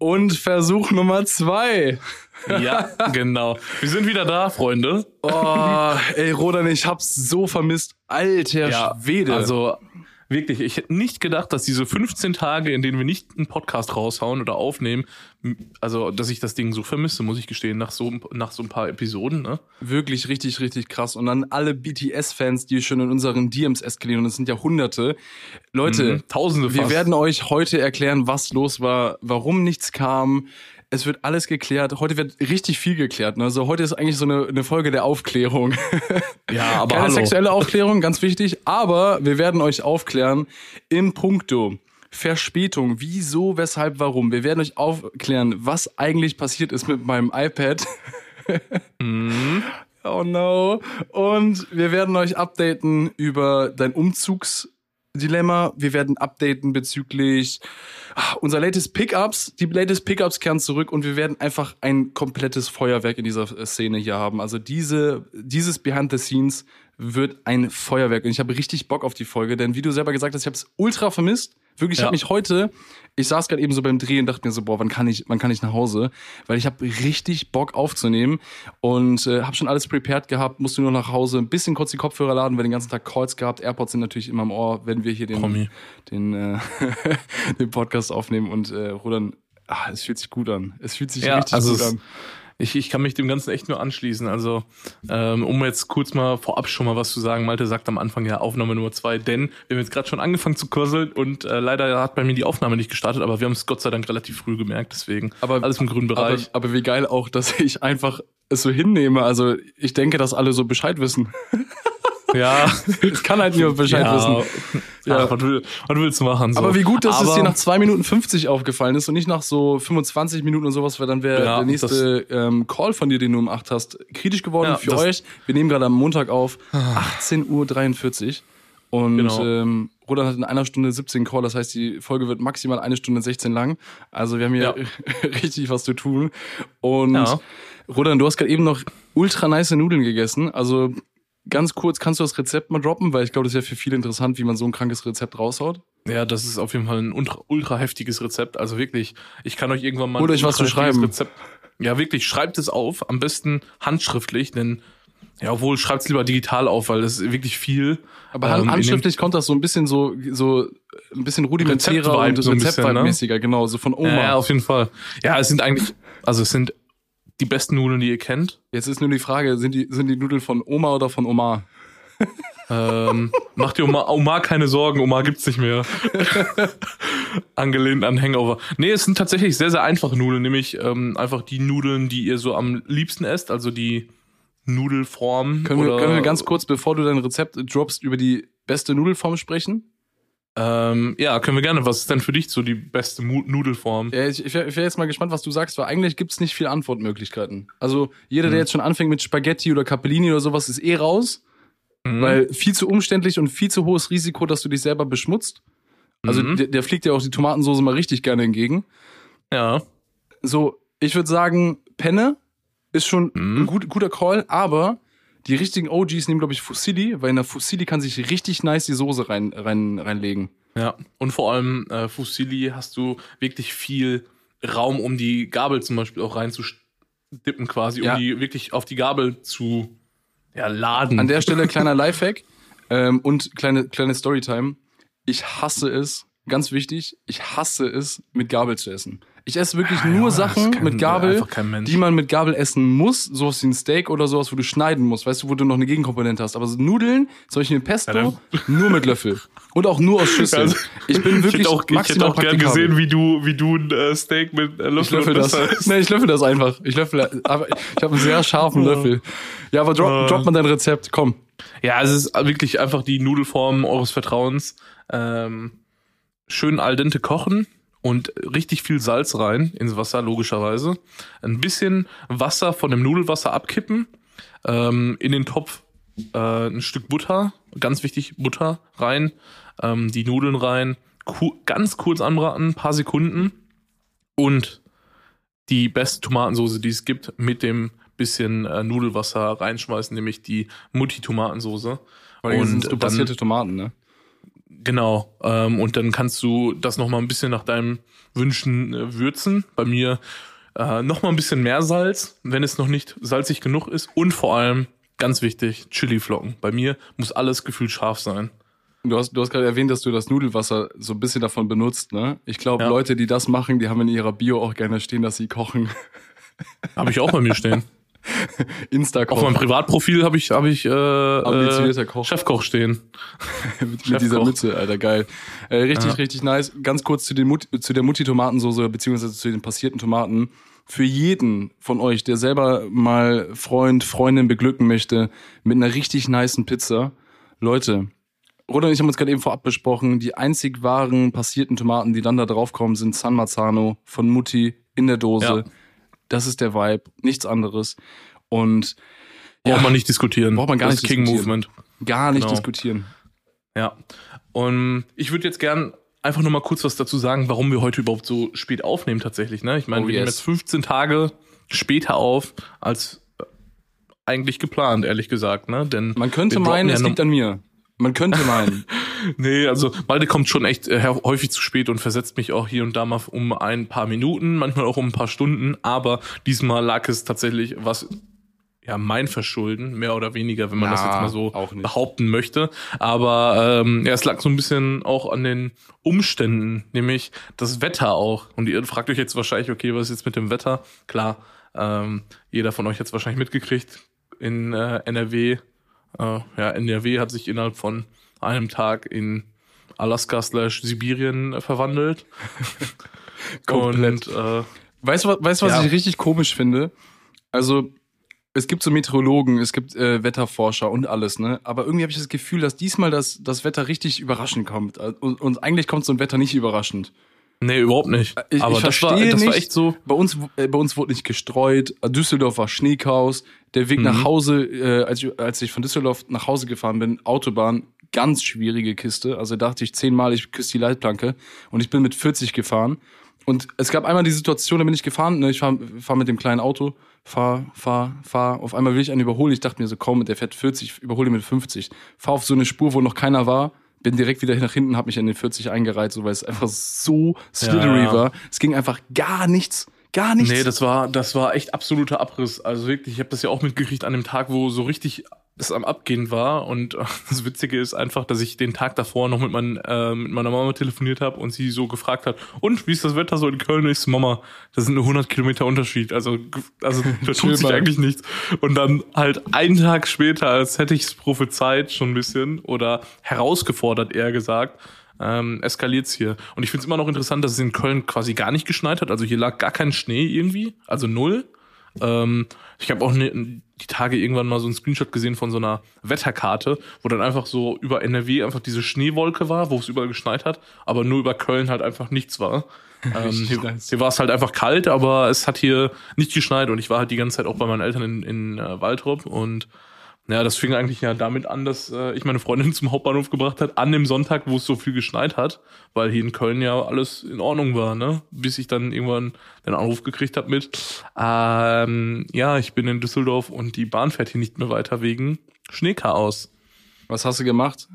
Und Versuch Nummer zwei. Ja, genau. Wir sind wieder da, Freunde. Oh, ey, Rodan, ich hab's so vermisst. Alter Ja, Schwede. Also wirklich, ich hätte nicht gedacht, dass diese 15 Tage, in denen wir nicht einen Podcast raushauen oder aufnehmen, also dass ich das Ding so vermisse, muss ich gestehen, nach so, nach so ein paar Episoden. Ne? wirklich richtig, richtig krass. Und dann alle BTS-Fans, die schon in unseren DMs eskalieren, und es sind ja Hunderte. Leute, Mhm, Tausende wir fast. werden euch heute erklären, was los war, warum nichts kam. Es wird alles geklärt. Heute wird richtig viel geklärt. Ne? Also heute ist eigentlich so eine, eine Folge der Aufklärung. Ja, aber Keine hallo. sexuelle Aufklärung, ganz wichtig. Aber wir werden euch aufklären in puncto Verspätung. Wieso, weshalb, warum. Wir werden euch aufklären, was eigentlich passiert ist mit meinem iPad. Mhm. Oh no. Und wir werden euch updaten über dein Umzugsdilemma. Wir werden updaten bezüglich ah, unser latest Pickups. Die latest Pickups kehren zurück und wir werden einfach ein komplettes Feuerwerk in dieser äh, Szene hier haben. Also diese, dieses Behind the Scenes wird ein Feuerwerk. Und ich habe richtig Bock auf die Folge, denn wie du selber gesagt hast, ich habe es ultra vermisst. Wirklich, ich Ja. habe mich heute, ich saß gerade eben so beim Drehen und dachte mir so, boah, wann kann ich, wann kann ich nach Hause? Weil ich habe richtig Bock aufzunehmen und äh, habe schon alles prepared gehabt, musste nur nach Hause, ein bisschen kurz die Kopfhörer laden, weil den ganzen Tag Calls gehabt. AirPods sind natürlich immer im Ohr, wenn wir hier den, Promi. den, äh, den Podcast aufnehmen und äh, Rudern. Ah, es fühlt sich gut an. Es fühlt sich Ja, richtig also gut an. Ich, ich kann mich dem Ganzen echt nur anschließen. Also, ähm, um jetzt kurz mal vorab schon mal was zu sagen, Malte sagt am Anfang ja Aufnahme Nummer zwei, denn wir haben jetzt gerade schon angefangen zu kurseln und äh, leider hat bei mir die Aufnahme nicht gestartet, aber wir haben es Gott sei Dank relativ früh gemerkt, deswegen Aber- alles im grünen Aber, Bereich. aber wie geil auch, dass ich einfach es so hinnehme. Also ich denke, dass alle so Bescheid wissen. ja, Ich kann halt nur Bescheid ja, wissen. Ja, Ja. was, will, was willst du machen? So. Aber wie gut, dass es Aber- dir nach 2 Minuten 50 aufgefallen ist und nicht nach so 25 Minuten und sowas, weil dann wäre Ja, der nächste ähm, Call von dir, den du um 8 hast, kritisch geworden Ja, für euch. Wir nehmen gerade am Montag auf 18.43 Uhr und Genau. ähm, Roland hat in einer Stunde 17 Call, das heißt, die Folge wird maximal eine Stunde 16 lang. Also wir haben hier richtig was zu tun. Und. Roland, du hast gerade eben noch ultra nice Nudeln gegessen. Also ganz kurz, kannst du das Rezept mal droppen? Weil ich glaube, das ist ja für viele interessant, wie man so ein krankes Rezept raushaut. Ja, das ist auf jeden Fall ein ultra, ultra heftiges Rezept. Also wirklich, ich kann euch irgendwann mal ein euch was zu schreiben. Rezept. Ja, wirklich, schreibt es auf, am besten handschriftlich, denn ja, obwohl schreibt es lieber digital auf, weil das ist wirklich viel. Aber ähm, handschriftlich kommt das so ein bisschen so, so ein bisschen rudimentärer und so ein bisschen, ne? Rezept-mäßiger, genau, so von Oma. Ja, auf jeden Fall. Ja, es sind eigentlich, also es sind die besten Nudeln, die ihr kennt. Jetzt ist nur die Frage, sind die, sind die Nudeln von Oma oder von Oma? Ähm, macht dir Oma, Oma keine Sorgen, Oma gibt's nicht mehr. Angelehnt an Hangover. Nee, es sind tatsächlich sehr, sehr einfache Nudeln, nämlich ähm, einfach die Nudeln, die ihr so am liebsten esst, also die Nudelform. Können, wir, können wir ganz kurz, bevor du dein Rezept droppst, über die beste Nudelform sprechen? Ähm, ja, können wir gerne. Was ist denn für dich so die beste Mu Nudelform? Ja, ich, ich wäre wär jetzt mal gespannt, was du sagst, weil eigentlich gibt's nicht viele Antwortmöglichkeiten. Also jeder, der jetzt schon anfängt mit Spaghetti oder Capellini oder sowas, ist eh raus, Mhm. weil viel zu umständlich und viel zu hohes Risiko, dass du dich selber beschmutzt. Also Mhm. der, der fliegt ja auch die Tomatensoße mal richtig gerne entgegen. Ja. So, ich würde sagen, Penne ist schon Mhm. ein gut, guter Call, aber die richtigen OGs nehmen, glaube ich, Fusilli, weil in der Fusilli kann sich richtig nice die Soße rein, rein, reinlegen. Ja, und vor allem äh, Fusilli hast du wirklich viel Raum, um die Gabel zum Beispiel auch reinzudippen quasi, um Ja. die wirklich auf die Gabel zu ja, laden. An der Stelle kleiner Lifehack ähm, und kleine, kleine Storytime. Ich hasse es, ganz wichtig, ich hasse es, mit Gabel zu essen. Ich esse wirklich Ah, nur das Sachen kann mit Gabel, kein die man mit Gabel essen muss, sowas wie ein Steak oder sowas, wo du schneiden musst, weißt du, wo du noch eine Gegenkomponente hast. Aber so Nudeln, zum Beispiel Pesto, Ja, nur mit Löffel. Und auch nur aus Schüsseln. Also, ich bin wirklich ich hätte auch, ich hätte auch gern gesehen, wie du, wie du ein äh, Steak mit äh, Löffel Ich löffel das. Nee, ich löffel das einfach. Ich löffel, aber ich habe einen sehr scharfen Löffel. Ja, aber drop, drop mal dein Rezept. Komm. Ja, es ist wirklich einfach die Nudelform eures Vertrauens. Ähm, schön al dente kochen und richtig viel Salz rein ins Wasser, logischerweise. Ein bisschen Wasser von dem Nudelwasser abkippen. Ähm, in den Topf äh, ein Stück Butter, ganz wichtig, Butter rein. Ähm, die Nudeln rein. Ku ganz kurz anbraten, ein paar Sekunden. Und die beste Tomatensoße, die es gibt, mit dem bisschen äh, Nudelwasser reinschmeißen, nämlich die Mutti-Tomatensoße. Und Und du passierte Tomaten, ne? Genau. Ähm, und dann kannst du das noch mal ein bisschen nach deinem Wünschen äh, würzen. Bei mir äh, noch mal ein bisschen mehr Salz, wenn es noch nicht salzig genug ist. Und vor allem, ganz wichtig, Chili-Flocken. Bei mir muss alles gefühlt scharf sein. Du hast, du hast gerade erwähnt, dass du das Nudelwasser so ein bisschen davon benutzt, ne? Ich glaube, Ja. Leute, die das machen, die haben in ihrer Bio auch gerne stehen, dass sie kochen. Habe ich auch bei mir stehen. Insta-Koch. Auf meinem Privatprofil habe ich, hab ich äh, Ambitionierter äh, Koch. Chefkoch stehen. mit, mit Chefkoch. dieser Mütze, Alter, geil. Äh, richtig, Ja. richtig nice. Ganz kurz zu, den Mut zu der Mutti-Tomatensoße, beziehungsweise zu den passierten Tomaten. Für jeden von euch, der selber mal Freund, Freundin beglücken möchte mit einer richtig nicen Pizza, Leute, Roda und ich haben uns gerade eben vorab besprochen, die einzig wahren passierten Tomaten, die dann da draufkommen, sind San Marzano von Mutti in der Dose. Ja. Das ist der Vibe, nichts anderes. Und Braucht Ja. man nicht diskutieren. Braucht man gar das nicht King diskutieren. Movement. gar nicht Genau. diskutieren. Ja. Und ich würde jetzt gern einfach nur mal kurz was dazu sagen, warum wir heute überhaupt so spät aufnehmen tatsächlich. Ne? Ich meine, Oh, wir nehmen yes. jetzt 15 Tage später auf als äh, eigentlich geplant, ehrlich gesagt. Ne? Denn Man könnte meinen, es liegt an mir. Man könnte meinen. Nee, also Malte kommt schon echt äh, häufig zu spät und versetzt mich auch hier und da mal um ein paar Minuten, manchmal auch um ein paar Stunden, aber diesmal lag es tatsächlich was ja mein Verschulden, mehr oder weniger, wenn man das Na, jetzt mal so behaupten möchte. Aber ähm, ja, es lag so ein bisschen auch an den Umständen, nämlich das Wetter auch. Und ihr fragt euch jetzt wahrscheinlich, okay, was ist jetzt mit dem Wetter? Klar, ähm, jeder von euch hat es wahrscheinlich mitgekriegt in äh, NRW. Äh, ja, NRW hat sich innerhalb von einem Tag in Alaska slash Sibirien äh, verwandelt. Komplett. Und äh, Weißt du, was- weißt, was Ja. ich richtig komisch finde? Also, es gibt so Meteorologen, es gibt äh, Wetterforscher und alles, ne? Aber irgendwie habe ich das Gefühl, dass diesmal das, das Wetter richtig überraschend kommt. Und, und eigentlich kommt so ein Wetter nicht überraschend. Nee, überhaupt nicht. Ich, Aber ich das war, verstehe das nicht. war echt so. Bei uns, äh, bei uns wurde nicht gestreut. Düsseldorf war Schneechaos. Der Weg nach Mhm. Hause, äh, als, ich, als ich von Düsseldorf nach Hause gefahren bin, Autobahn, ganz schwierige Kiste. Also dachte ich zehnmal, ich küsse die Leitplanke. Und ich bin mit 40 gefahren. Und es gab einmal die Situation, da bin ich gefahren, ne, ich fahre fahr mit dem kleinen Auto, fahr, fahr, fahr. Auf einmal will ich einen überholen. Ich dachte mir so, komm, der fährt 40, ich überhole ihn mit 50. Fahr auf so eine Spur, wo noch keiner war. Bin direkt wieder nach hinten, hab mich an den 40 eingereiht, so weil es einfach so slithery Ja. war. Es ging einfach gar nichts. Gar nichts. Nee, das war, das war echt absoluter Abriss. Also wirklich, ich habe das ja auch mitgekriegt an dem Tag, wo so richtig es am Abgehen war. Und äh, das Witzige ist einfach, dass ich den Tag davor noch mit, mein, äh, mit meiner Mama telefoniert habe und sie so gefragt hat, und wie ist das Wetter so in Köln? Ich so, Mama, das sind nur 100 Kilometer Unterschied. Also, also da tut sich eigentlich nichts. Und dann halt einen Tag später, als hätte ich es prophezeit schon ein bisschen oder herausgefordert eher gesagt, ähm, eskaliert's hier. Und ich finde es immer noch interessant, dass es in Köln quasi gar nicht geschneit hat. Also hier lag gar kein Schnee irgendwie, also null. Ähm, ich habe auch ne, die Tage irgendwann mal so einen Screenshot gesehen von so einer Wetterkarte, wo dann einfach so über NRW einfach diese Schneewolke war, wo es überall geschneit hat, aber nur über Köln halt einfach nichts war. Ähm, hier hier war es halt einfach kalt, aber es hat hier nicht geschneit und ich war halt die ganze Zeit auch bei meinen Eltern in, in äh, Waldrop und ja, das fing eigentlich ja damit an, dass äh, ich meine Freundin zum Hauptbahnhof gebracht hat, an dem Sonntag, wo es so viel geschneit hat, weil hier in Köln ja alles in Ordnung war, ne? Bis ich dann irgendwann den Anruf gekriegt habe mit, ähm, ja, ich bin in Düsseldorf und die Bahn fährt hier nicht mehr weiter wegen Schneechaos. Was hast du gemacht?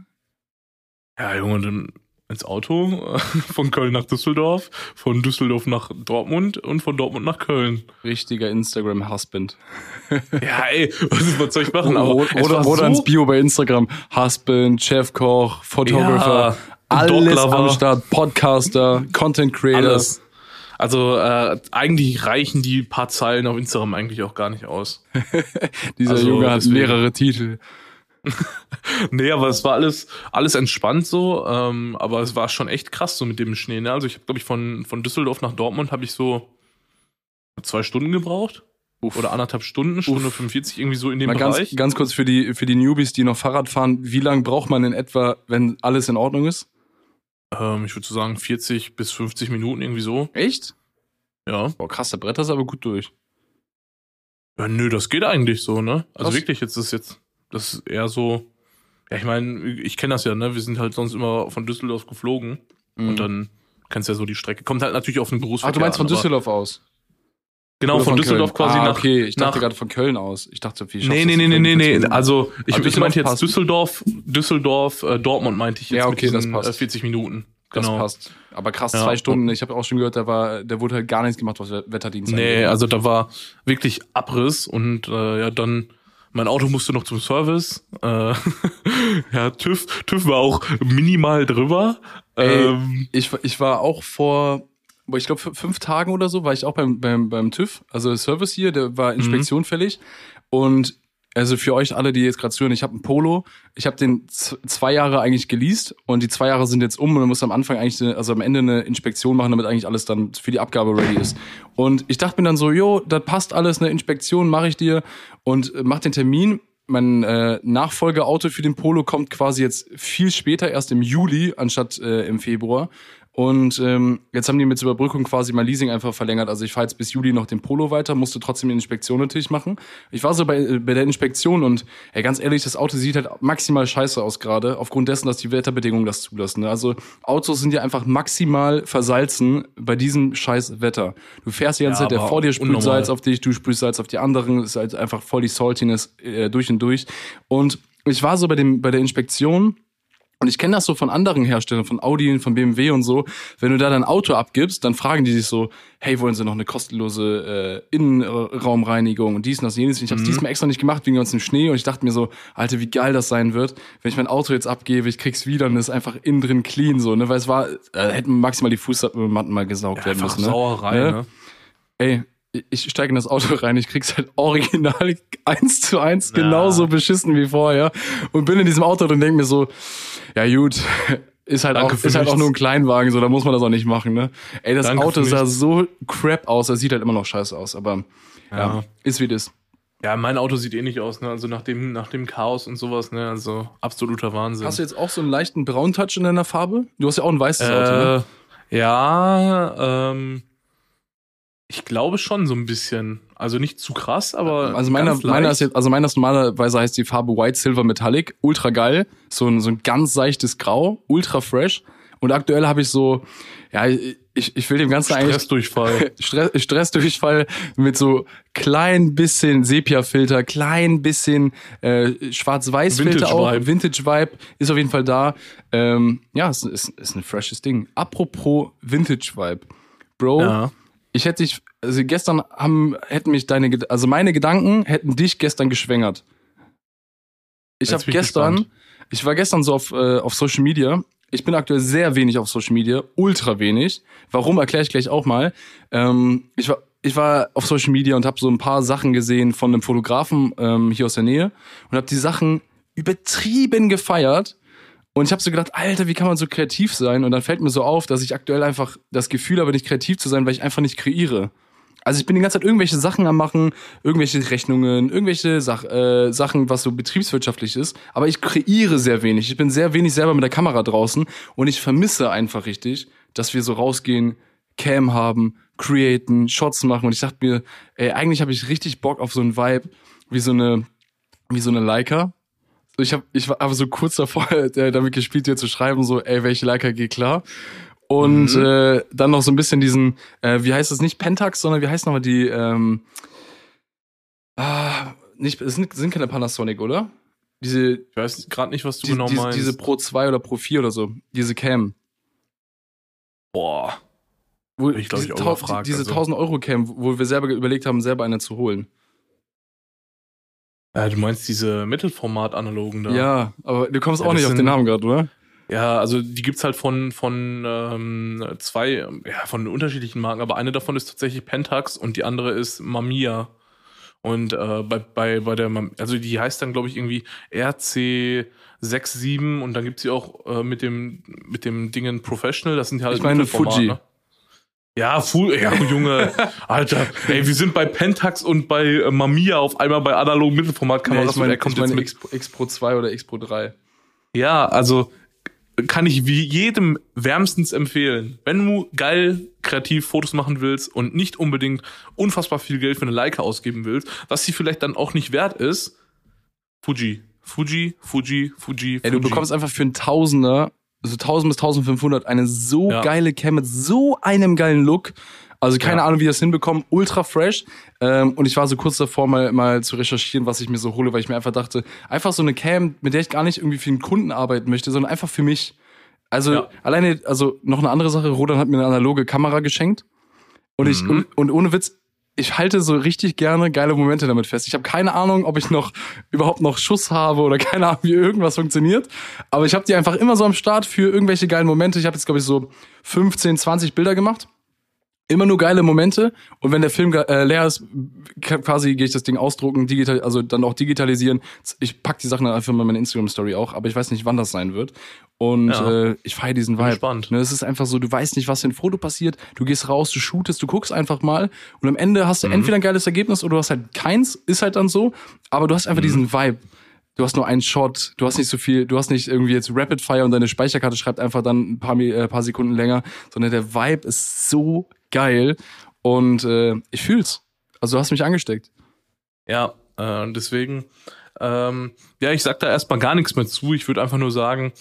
Ja, Junge, dann ins Auto äh, von Köln nach Düsseldorf, von Düsseldorf nach Dortmund und von Dortmund nach Köln. Richtiger Instagram-Husband. Ja, ey, was, was soll ich machen? Aber Oder, oder so- ins Bio bei Instagram. Husband, Chefkoch, Photographer, Ja, alles am Start. Podcaster, Content Creator. Alles. Also äh, eigentlich reichen die paar Zeilen auf Instagram eigentlich auch gar nicht aus. Dieser Also, Junge hat deswegen- mehrere Titel. Nee, aber es war alles alles entspannt so, ähm, aber es war schon echt krass so mit dem Schnee. Ne? Also ich habe glaube ich von von Düsseldorf nach Dortmund habe ich so zwei Stunden gebraucht Uff. oder anderthalb Stunden, Stunde 45 irgendwie so in dem Mal ganz, Bereich. ganz kurz für die, für die Newbies, die noch Fahrrad fahren. Wie lange braucht man in etwa, wenn alles in Ordnung ist? Ähm, ich würde so sagen 40 bis 50 Minuten irgendwie so. Echt? Ja. Boah, krass, der Bretter ist aber gut durch. Ja, nö, das geht eigentlich so, ne? Also Krass. wirklich, jetzt ist jetzt, das ist eher so, ja, ich meine, ich kenne das ja, ne? Wir sind halt sonst immer von Düsseldorf geflogen und dann kennst du ja so die Strecke. Kommt halt natürlich auf den Ach, Berufsverkehr du meinst von an, Düsseldorf aus? Genau, Oder von, Düsseldorf Köln? quasi ah, nach. okay, ich dachte nach- gerade von Köln aus. Ich dachte, wie Nee, nee, das nee, nee, nee, nee. 40 Minuten? Also ich, Aber ich meinte jetzt passt. Düsseldorf, Düsseldorf, äh, Dortmund meinte ich jetzt Ja, okay, das diesen, passt. äh, 40 Minuten. Das Genau. passt. Aber krass, Ja. zwei Stunden. Ich habe auch schon gehört, da war, der wurde halt gar nichts gemacht, was Wetterdienst Nee, angeht. also da war wirklich Abriss und äh, ja, dann mein Auto musste noch zum Service. Äh, ja, TÜV, TÜV war auch minimal drüber. Ey, Ähm, ich, ich war auch vor, ich glaube, fünf Tagen oder so, war ich auch beim, beim, beim TÜV, also Service hier, der war Inspektion fällig. Und also für euch alle, die jetzt gerade zuhören, ich habe einen Polo, ich habe den zwei Jahre eigentlich geleast und die zwei Jahre sind jetzt um und man muss am Anfang eigentlich, eine, also am Ende eine Inspektion machen, damit eigentlich alles dann für die Abgabe ready ist. Und ich dachte mir dann so, jo, das passt alles, eine Inspektion mache ich dir und äh, mach den Termin. Mein äh, Nachfolgeauto für den Polo kommt quasi jetzt viel später, erst im Juli anstatt äh, im Februar. Und ähm, jetzt haben die mit zur Überbrückung quasi mein Leasing einfach verlängert. Also ich fahre jetzt bis Juli noch den Polo weiter, musste trotzdem die Inspektion natürlich machen. Ich war so bei, äh, bei der Inspektion und ey, ganz ehrlich, das Auto sieht halt maximal scheiße aus gerade, aufgrund dessen, dass die Wetterbedingungen das zulassen. Ne? Also Autos sind ja einfach maximal versalzen bei diesem scheiß Wetter. Du fährst die ganze Ja, Zeit, der vor dir sprüht unnormal. Salz auf dich, du sprühst Salz auf die anderen, ist halt einfach voll die Saltiness äh, durch und durch. Und ich war so bei dem bei der Inspektion und ich kenne das so von anderen Herstellern, von Audi, von BMW und so. Wenn du da dein Auto abgibst, dann fragen die dich so, hey, wollen sie noch eine kostenlose äh, Innenraumreinigung und dies und das und jenes. Ich habe es diesmal extra nicht gemacht wegen ganzen Schnee und ich dachte mir so, Alter, wie geil das sein wird, wenn ich mein Auto jetzt abgebe, ich krieg's wieder und es ist einfach innen drin clean so, ne, weil es war, äh, hätten maximal die Fußmatten mal gesaugt werden einfach müssen, ne? Sauerei, Ne? ne? ey, ich steige in das Auto rein, ich krieg's halt original eins zu eins genauso beschissen wie vorher und bin in diesem Auto und denke mir so, ja gut, ist halt Danke auch ist halt auch nur ein Kleinwagen, so da muss man das auch nicht machen, ne? Ey, das Danke Auto sah so crap aus, das sieht halt immer noch scheiße aus, aber ja, Ja. ist wie das. Ja, mein Auto sieht ähnlich aus, ne? Also nach dem, nach dem Chaos und sowas, ne? Also absoluter Wahnsinn. Hast du jetzt auch so einen leichten Braun-Touch in deiner Farbe? Du hast ja auch ein weißes Auto, ne? Äh, ja, ähm, ich glaube schon so ein bisschen. Also nicht zu krass, aber. Also meiner, meiner ist jetzt, also meiner ist normalerweise heißt die Farbe White Silver Metallic, ultra geil, so ein, so ein ganz seichtes Grau, ultra fresh. Und aktuell habe ich so, ja, ich, ich will dem Ganzen eigentlich Stressdurchfall. Stress, Stressdurchfall mit so klein bisschen Sepia-Filter, klein bisschen äh, Schwarz-Weiß-Filter auch. Vintage-Vibe. Ist auf jeden Fall da. Ähm, ja, es ist, ist ein freshes Ding. Apropos Vintage-Vibe. Bro, ja. Ich hätte dich, also gestern haben, hätten mich deine, also meine Gedanken hätten dich gestern geschwängert. Ich habe gestern, gespannt. ich war gestern so auf, äh, auf Social Media. Ich bin aktuell sehr wenig auf Social Media, ultra wenig. Warum erkläre ich gleich auch mal. Ähm, ich war ich war auf Social Media und habe so ein paar Sachen gesehen von einem Fotografen ähm, hier aus der Nähe und habe die Sachen übertrieben gefeiert. Und ich habe so gedacht, Alter, wie kann man so kreativ sein? Und dann fällt mir so auf, dass ich aktuell einfach das Gefühl habe, nicht kreativ zu sein, weil ich einfach nicht kreiere. Also ich bin die ganze Zeit irgendwelche Sachen am machen, irgendwelche Rechnungen, irgendwelche Sach äh, Sachen, was so betriebswirtschaftlich ist. Aber ich kreiere sehr wenig. Ich bin sehr wenig selber mit der Kamera draußen und ich vermisse einfach richtig, dass wir so rausgehen, Cam haben, createn, Shots machen. Und ich dachte mir, ey, eigentlich habe ich richtig Bock auf so einen Vibe, wie so eine, wie so eine Leica. Ich, hab, ich war aber so kurz davor, äh, damit gespielt, dir zu schreiben, so, ey, welche Leica geht klar. Und Mhm. äh, dann noch so ein bisschen diesen, äh, wie heißt es nicht Pentax, sondern wie heißt nochmal die, ähm, ah, nicht, es sind, sind keine Panasonic, oder? Diese, Ich weiß gerade nicht, was du die, genau diese, meinst. diese Pro 2 oder Pro 4 oder so, diese Cam. Boah. Wo, Ich glaub, ich diese, auch diese also. 1000 Euro Cam, wo wir selber überlegt haben, selber eine zu holen. Ja, du meinst diese Mittelformat-Analogen da? Ja, aber du kommst Ja, auch nicht auf den Namen gerade, oder? Ja, also die gibt's halt von, von ähm, zwei, ja, von unterschiedlichen Marken, aber eine davon ist tatsächlich Pentax und die andere ist Mamiya. Und äh, bei, bei, bei der, Mam- also die heißt dann, glaube ich, irgendwie RC67 und dann gibt's sie auch äh, mit dem, mit dem Dingen Professional, das sind halt Ich meine Fuji. Ne? Ja, Fu ja, Junge, Alter, ey, wir sind bei Pentax und bei äh, Mamiya auf einmal bei analogen Mittelformatkameras. Ja, ich meine, er kommt ich meine jetzt mit X, X Pro 2 oder X Pro 3. ja, also kann ich wie jedem wärmstens empfehlen. Wenn du geil kreativ Fotos machen willst und nicht unbedingt unfassbar viel Geld für eine Leica ausgeben willst, was sie vielleicht dann auch nicht wert ist, Fuji. Fuji, Fuji, Fuji, Ey, du Fuji. bekommst einfach für einen Tausender, so 1000 bis 1500, eine so Ja. geile Cam mit so einem geilen Look. Also keine Ja. Ahnung, wie das hinbekommen. Ultra fresh. Ähm, und ich war so kurz davor, mal, mal zu recherchieren, was ich mir so hole, weil ich mir einfach dachte, einfach so eine Cam, mit der ich gar nicht irgendwie für einen Kunden arbeiten möchte, sondern einfach für mich. Also Ja. alleine, also noch eine andere Sache, Rodan hat mir eine analoge Kamera geschenkt. Und ich, und, und ohne Witz, ich halte so richtig gerne geile Momente damit fest. Ich habe keine Ahnung, ob ich noch überhaupt noch Schuss habe oder keine Ahnung, wie irgendwas funktioniert. Aber ich habe die einfach immer so am Start für irgendwelche geilen Momente. Ich habe jetzt, glaube ich, so 15, 20 Bilder gemacht. Immer nur geile Momente. Und wenn der Film äh, leer ist, quasi gehe ich das Ding ausdrucken, digital, also dann auch digitalisieren. Ich pack die Sachen dann einfach mal in meine Instagram-Story auch, aber ich weiß nicht, wann das sein wird. Und Ja. äh, ich feiere diesen Vibe. gespannt. Ne, es ist einfach so, du weißt nicht, was für ein Foto passiert. Du gehst raus, du shootest, du guckst einfach mal. Und am Ende hast du entweder ein geiles Ergebnis oder du hast halt keins. Ist halt dann so. Aber du hast einfach diesen Vibe. Du hast nur einen Shot, du hast nicht so viel, du hast nicht irgendwie jetzt Rapid Fire und deine Speicherkarte schreibt einfach dann ein paar, äh, paar Sekunden länger, sondern der Vibe ist so geil und äh, ich fühl's. Also du hast mich angesteckt. Ja, äh, deswegen, ähm, ja, ich sag da erstmal gar nichts mehr zu. Ich würde einfach nur sagen,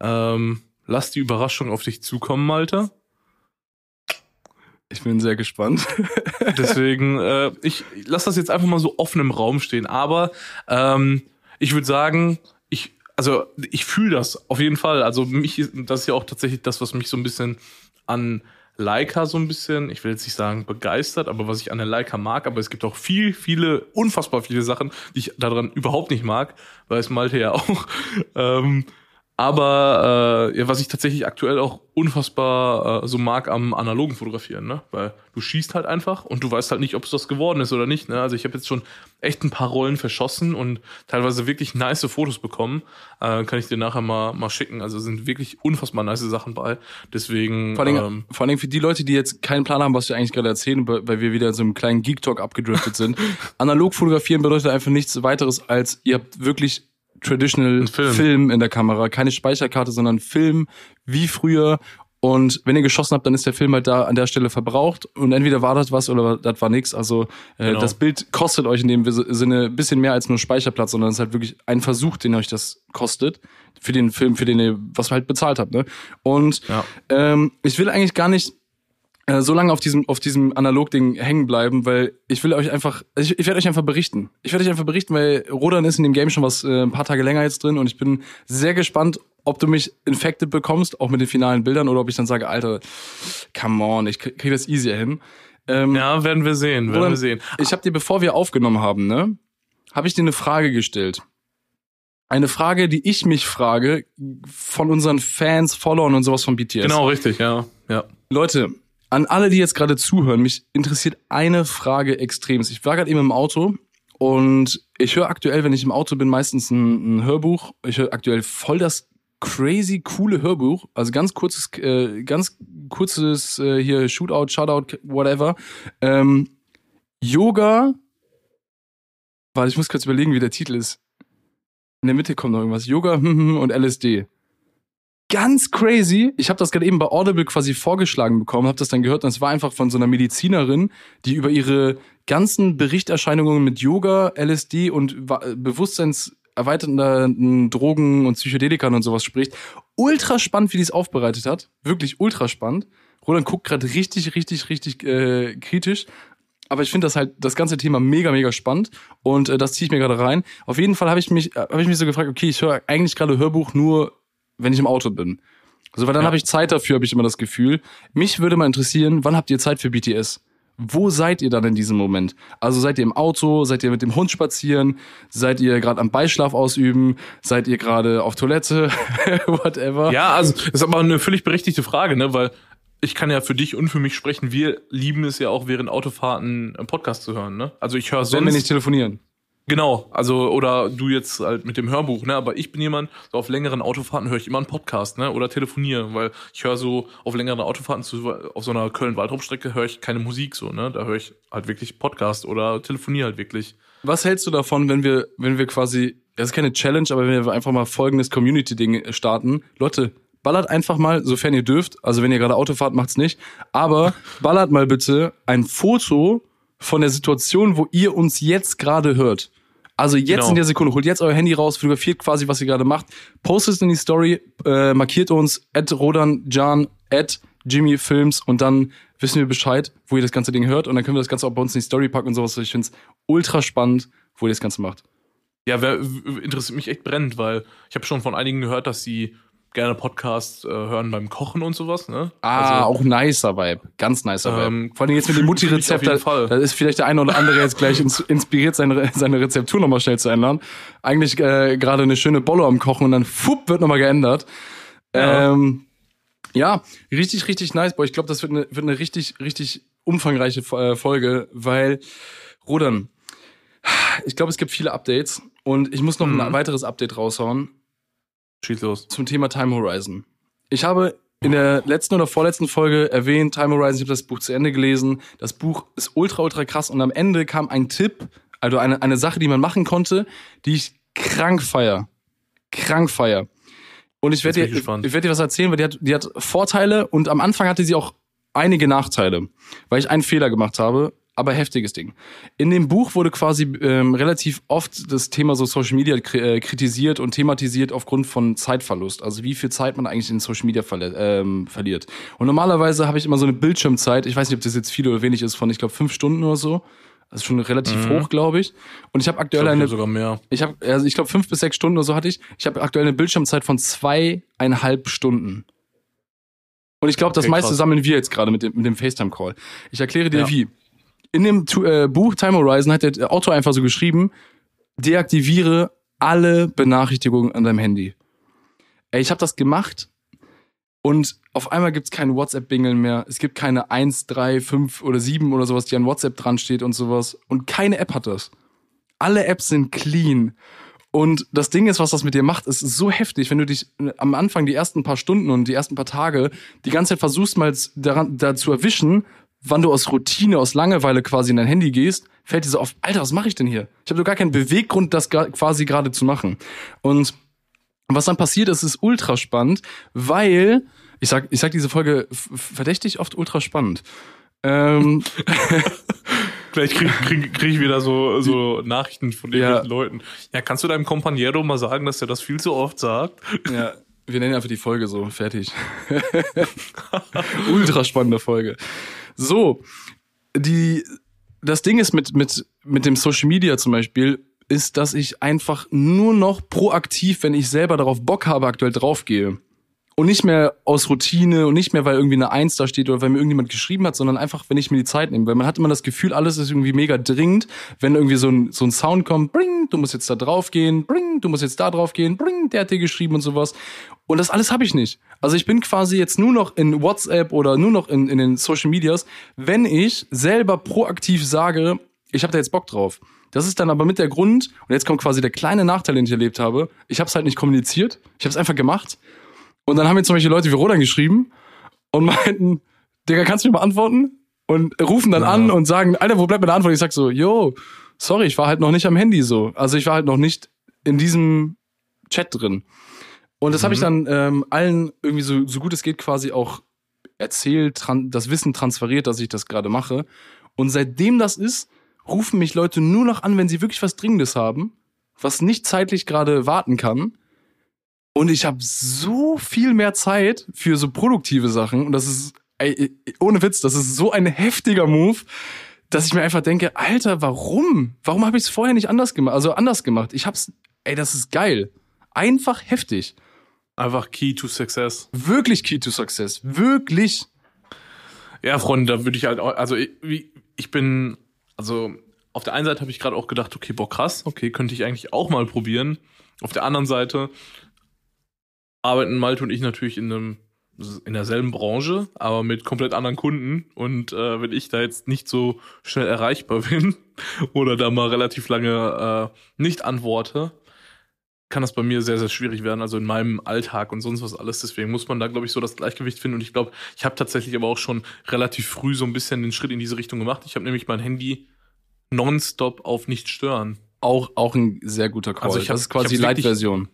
ähm, lass die Überraschung auf dich zukommen, Malte. Ich bin sehr gespannt. Deswegen, äh, ich lass das jetzt einfach mal so offen im Raum stehen. Aber ähm, ich würde sagen, ich, also ich fühle das auf jeden Fall. Also mich, das ist ja auch tatsächlich das, was mich so ein bisschen an Leica so ein bisschen, ich will jetzt nicht sagen begeistert, aber was ich an der Leica mag, aber es gibt auch viel, viele, unfassbar viele Sachen, die ich daran überhaupt nicht mag, weiß Malte ja auch. Ähm, aber äh, ja, was ich tatsächlich aktuell auch unfassbar äh, so mag am analogen Fotografieren, ne? Weil du schießt halt einfach und du weißt halt nicht, ob es das geworden ist oder nicht. Ne? Also ich habe jetzt schon echt ein paar Rollen verschossen und teilweise wirklich nice Fotos bekommen. Äh, kann ich dir nachher mal, mal schicken. Also sind wirklich unfassbar nice Sachen bei. Deswegen Vor allem, ähm, vor allem für die Leute, die jetzt keinen Plan haben, was wir eigentlich gerade erzählen, weil wir wieder in so einem kleinen Geek-Talk abgedriftet sind. Analog fotografieren bedeutet einfach nichts weiteres als, ihr habt wirklich traditional Film. Film. in der Kamera. Keine Speicherkarte, sondern Film wie früher. Und wenn ihr geschossen habt, dann ist der Film halt da an der Stelle verbraucht. Und entweder war das was oder das war nichts. Also äh, Genau. das Bild kostet euch in dem Sinne ein bisschen mehr als nur Speicherplatz, sondern es ist halt wirklich ein Versuch, den euch das kostet. Für den Film, für den ihr, was ihr halt bezahlt habt. Ne? Und Ja. ähm, ich will eigentlich gar nicht so lange auf diesem, auf diesem Analog-Ding hängen bleiben, weil ich will euch einfach, ich, ich werde euch einfach berichten. Ich werde euch einfach berichten, weil Rodan ist in dem Game schon was äh, ein paar Tage länger jetzt drin und ich bin sehr gespannt, ob du mich infected bekommst, auch mit den finalen Bildern, oder ob ich dann sage, Alter, come on, ich krieg krieg das easier hin. Ähm, ja, werden wir sehen, werden Rodan, wir sehen. Ich habe dir, bevor wir aufgenommen haben, ne, habe ich dir eine Frage gestellt. Eine Frage, die ich mich frage von unseren Fans, Followern und sowas von BTS. Genau, richtig, ja. ja. Leute, an alle, die jetzt gerade zuhören, mich interessiert eine Frage extremst. Ich war gerade eben im Auto und ich höre aktuell, wenn ich im Auto bin, meistens ein, ein Hörbuch. Ich höre aktuell voll das crazy coole Hörbuch, also ganz kurzes, äh, ganz kurzes äh, hier Shootout, Shoutout, whatever. Ähm, Yoga. Warte, ich muss kurz überlegen, wie der Titel ist. In der Mitte kommt noch irgendwas. Yoga und LSD ganz crazy. Ich habe das gerade eben bei Audible quasi vorgeschlagen bekommen, habe das dann gehört und es war einfach von so einer Medizinerin, die über ihre ganzen Berichterscheinungen mit Yoga, LSD und bewusstseinserweiternden Drogen und Psychedelikern und sowas spricht. Ultra spannend, wie die es aufbereitet hat. Wirklich ultra spannend. Roland guckt gerade richtig, richtig, richtig äh, kritisch. Aber ich finde das halt das ganze Thema mega, mega spannend und äh, das ziehe ich mir gerade rein. Auf jeden Fall habe ich mich, äh, habe ich mich so gefragt, okay, ich höre eigentlich gerade Hörbuch nur wenn ich im Auto bin. Also, weil dann Ja. habe ich Zeit dafür, habe ich immer das Gefühl. Mich würde mal interessieren, wann habt ihr Zeit für BTS? Wo seid ihr dann in diesem Moment? Also seid ihr im Auto, seid ihr mit dem Hund spazieren, seid ihr gerade am Beischlaf ausüben, seid ihr gerade auf Toilette, whatever. Ja, also das ist aber eine völlig berechtigte Frage, ne? Weil ich kann ja für dich und für mich sprechen. Wir lieben es ja auch während Autofahrten einen Podcast zu hören, ne? Also ich höre Wenn wir sonst nicht telefonieren. Genau, also oder du jetzt halt mit dem Hörbuch, ne? Aber ich bin jemand, so auf längeren Autofahrten höre ich immer einen Podcast, ne? Oder telefoniere, weil ich höre so auf längeren Autofahrten zu, auf so einer Köln-Waldrop-Strecke höre ich keine Musik so, ne? Da höre ich halt wirklich Podcast oder telefoniere halt wirklich. Was hältst du davon, wenn wir, wenn wir quasi, das ist keine Challenge, aber wenn wir einfach mal folgendes Community-Ding starten? Leute, ballert einfach mal, sofern ihr dürft, also wenn ihr gerade Auto fahrt, macht's nicht, aber ballert mal bitte ein Foto von der Situation, wo ihr uns jetzt gerade hört. Also jetzt Genau. in der Sekunde, holt jetzt euer Handy raus, fotografiert quasi, was ihr gerade macht, postet es in die Story, äh, markiert uns, at rodanjan, at Jimmy Films und dann wissen wir Bescheid, wo ihr das ganze Ding hört und dann können wir das Ganze auch bei uns in die Story packen und sowas. Ich finde es ultra spannend, wo ihr das Ganze macht. Ja, wer, interessiert mich echt brennend, weil ich habe schon von einigen gehört, dass sie gerne Podcasts äh, hören beim Kochen und sowas. Ne? Ah, also, auch nicer Vibe. Ganz nicer Vibe. Ähm, Vor allem jetzt mit dem Mutti-Rezept, da, da ist vielleicht der eine oder andere jetzt gleich ins, inspiriert, seine, seine Rezeptur nochmal schnell zu ändern. Eigentlich äh, gerade eine schöne Bolle am Kochen und dann fupp, wird nochmal geändert. Ja. Ähm, ja, richtig, richtig nice. Boah, ich glaube, das wird eine, wird eine richtig, richtig umfangreiche äh, Folge, weil, Rodan, ich glaube, es gibt viele Updates und ich muss noch mhm. ein weiteres Update raushauen. Schieß los. Zum Thema Time Horizon. Ich habe in der letzten oder vorletzten Folge erwähnt, Time Horizon, ich habe das Buch zu Ende gelesen. Das Buch ist ultra, ultra krass und am Ende kam ein Tipp, also eine, eine Sache, die man machen konnte, die ich krank feier. Krank feier. Und ich werde dir, ich werd dir was erzählen, weil die hat, die hat Vorteile und am Anfang hatte sie auch einige Nachteile, weil ich einen Fehler gemacht habe aber heftiges Ding. In dem Buch wurde quasi ähm, relativ oft das Thema so Social Media äh, kritisiert und thematisiert aufgrund von Zeitverlust. Also wie viel Zeit man eigentlich in Social Media verli ähm, verliert. Und normalerweise habe ich immer so eine Bildschirmzeit, ich weiß nicht, ob das jetzt viel oder wenig ist, von ich glaube fünf Stunden oder so. Das ist schon relativ mhm. hoch, glaube ich. Und ich habe aktuell ich glaub, eine sogar mehr. Ich habe also ich glaube fünf bis sechs Stunden oder so hatte ich. Ich habe aktuell eine Bildschirmzeit von zweieinhalb Stunden. Und ich glaube, das okay, meiste krass. sammeln wir jetzt gerade mit dem, mit dem FaceTime-Call. Ich erkläre dir ja. wie in dem äh, Buch Time Horizon hat der Autor einfach so geschrieben, deaktiviere alle Benachrichtigungen an deinem Handy. Ey, ich habe das gemacht und auf einmal gibt's keine WhatsApp-Bingeln mehr. Es gibt keine 1, 3, 5 oder 7 oder sowas, die an WhatsApp dran steht und sowas. Und keine App hat das. Alle Apps sind clean. Und das Ding ist, was das mit dir macht, ist so heftig, wenn du dich am Anfang die ersten paar Stunden und die ersten paar Tage die ganze Zeit versuchst mal daran, da zu erwischen, wann du aus Routine, aus Langeweile quasi in dein Handy gehst, fällt dir so auf, Alter, was mache ich denn hier? Ich habe doch gar keinen Beweggrund, das quasi gerade zu machen. Und was dann passiert ist, ist ultra spannend, weil ich sag, ich sag diese Folge verdächtig oft ultra spannend. Ähm, Vielleicht krieg, krieg, krieg ich wieder so, so Nachrichten von den ja. Leuten. Ja, kannst du deinem Kompaniero mal sagen, dass er das viel zu oft sagt? Ja, wir nennen einfach die Folge so. Fertig. ultra spannende Folge. So, die, das Ding ist mit, mit, mit dem Social Media zum Beispiel, ist, dass ich einfach nur noch proaktiv, wenn ich selber darauf Bock habe, aktuell draufgehe. Und nicht mehr aus Routine und nicht mehr, weil irgendwie eine Eins da steht oder weil mir irgendjemand geschrieben hat, sondern einfach, wenn ich mir die Zeit nehme. Weil man hat immer das Gefühl, alles ist irgendwie mega dringend, wenn irgendwie so ein, so ein Sound kommt, bring, du musst jetzt da drauf gehen, bring, du musst jetzt da drauf gehen, bring, der hat dir geschrieben und sowas. Und das alles habe ich nicht. Also ich bin quasi jetzt nur noch in WhatsApp oder nur noch in, in den Social Medias, wenn ich selber proaktiv sage, ich habe da jetzt Bock drauf. Das ist dann aber mit der Grund, und jetzt kommt quasi der kleine Nachteil, den ich erlebt habe, ich habe es halt nicht kommuniziert, ich habe es einfach gemacht und dann haben mir zum Beispiel Leute wie Roland geschrieben und meinten, Digga, kannst du mir mal antworten? Und rufen dann ja. an und sagen, Alter, wo bleibt meine Antwort? Ich sag so, yo, sorry, ich war halt noch nicht am Handy so. Also ich war halt noch nicht in diesem Chat drin. Und das mhm. habe ich dann ähm, allen irgendwie so, so gut es geht quasi auch erzählt, das Wissen transferiert, dass ich das gerade mache. Und seitdem das ist, rufen mich Leute nur noch an, wenn sie wirklich was Dringendes haben, was nicht zeitlich gerade warten kann. Und ich habe so viel mehr Zeit für so produktive Sachen. Und das ist, ey, ohne Witz, das ist so ein heftiger Move, dass ich mir einfach denke, Alter, warum? Warum habe ich es vorher nicht anders gemacht? Also anders gemacht. Ich hab's, ey, das ist geil. Einfach heftig. Einfach Key to Success. Wirklich Key to Success. Wirklich. Ja, Freunde, da würde ich halt auch, also ich, ich bin, also auf der einen Seite habe ich gerade auch gedacht, okay, boah, krass, okay, könnte ich eigentlich auch mal probieren. Auf der anderen Seite arbeiten Malte und ich natürlich in einem in derselben Branche, aber mit komplett anderen Kunden. Und äh, wenn ich da jetzt nicht so schnell erreichbar bin oder da mal relativ lange äh, nicht antworte, kann das bei mir sehr, sehr schwierig werden, also in meinem Alltag und sonst was alles. Deswegen muss man da, glaube ich, so das Gleichgewicht finden. Und ich glaube, ich habe tatsächlich aber auch schon relativ früh so ein bisschen den Schritt in diese Richtung gemacht. Ich habe nämlich mein Handy nonstop auf nicht stören. Auch, auch ein sehr guter Call. Also ich hab, das ist quasi die Light-Version.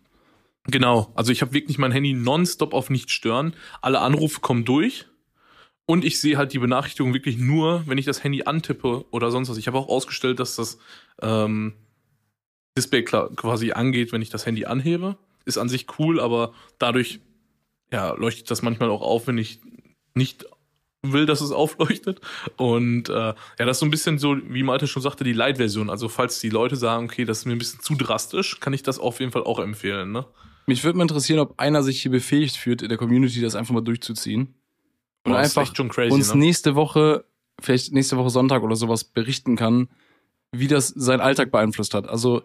Genau, also ich habe wirklich mein Handy nonstop auf nicht stören. Alle Anrufe kommen durch und ich sehe halt die Benachrichtigung wirklich nur, wenn ich das Handy antippe oder sonst was. Ich habe auch ausgestellt, dass das ähm, Display quasi angeht, wenn ich das Handy anhebe. Ist an sich cool, aber dadurch ja, leuchtet das manchmal auch auf, wenn ich nicht will, dass es aufleuchtet. Und äh, ja, das ist so ein bisschen so, wie Malte schon sagte, die Light-Version. Also falls die Leute sagen, okay, das ist mir ein bisschen zu drastisch, kann ich das auf jeden Fall auch empfehlen. Ne? Mich würde mal interessieren, ob einer sich hier befähigt fühlt, in der Community das einfach mal durchzuziehen. Und Boah, einfach crazy, uns ne? nächste Woche, vielleicht nächste Woche Sonntag oder sowas berichten kann, wie das seinen Alltag beeinflusst hat. Also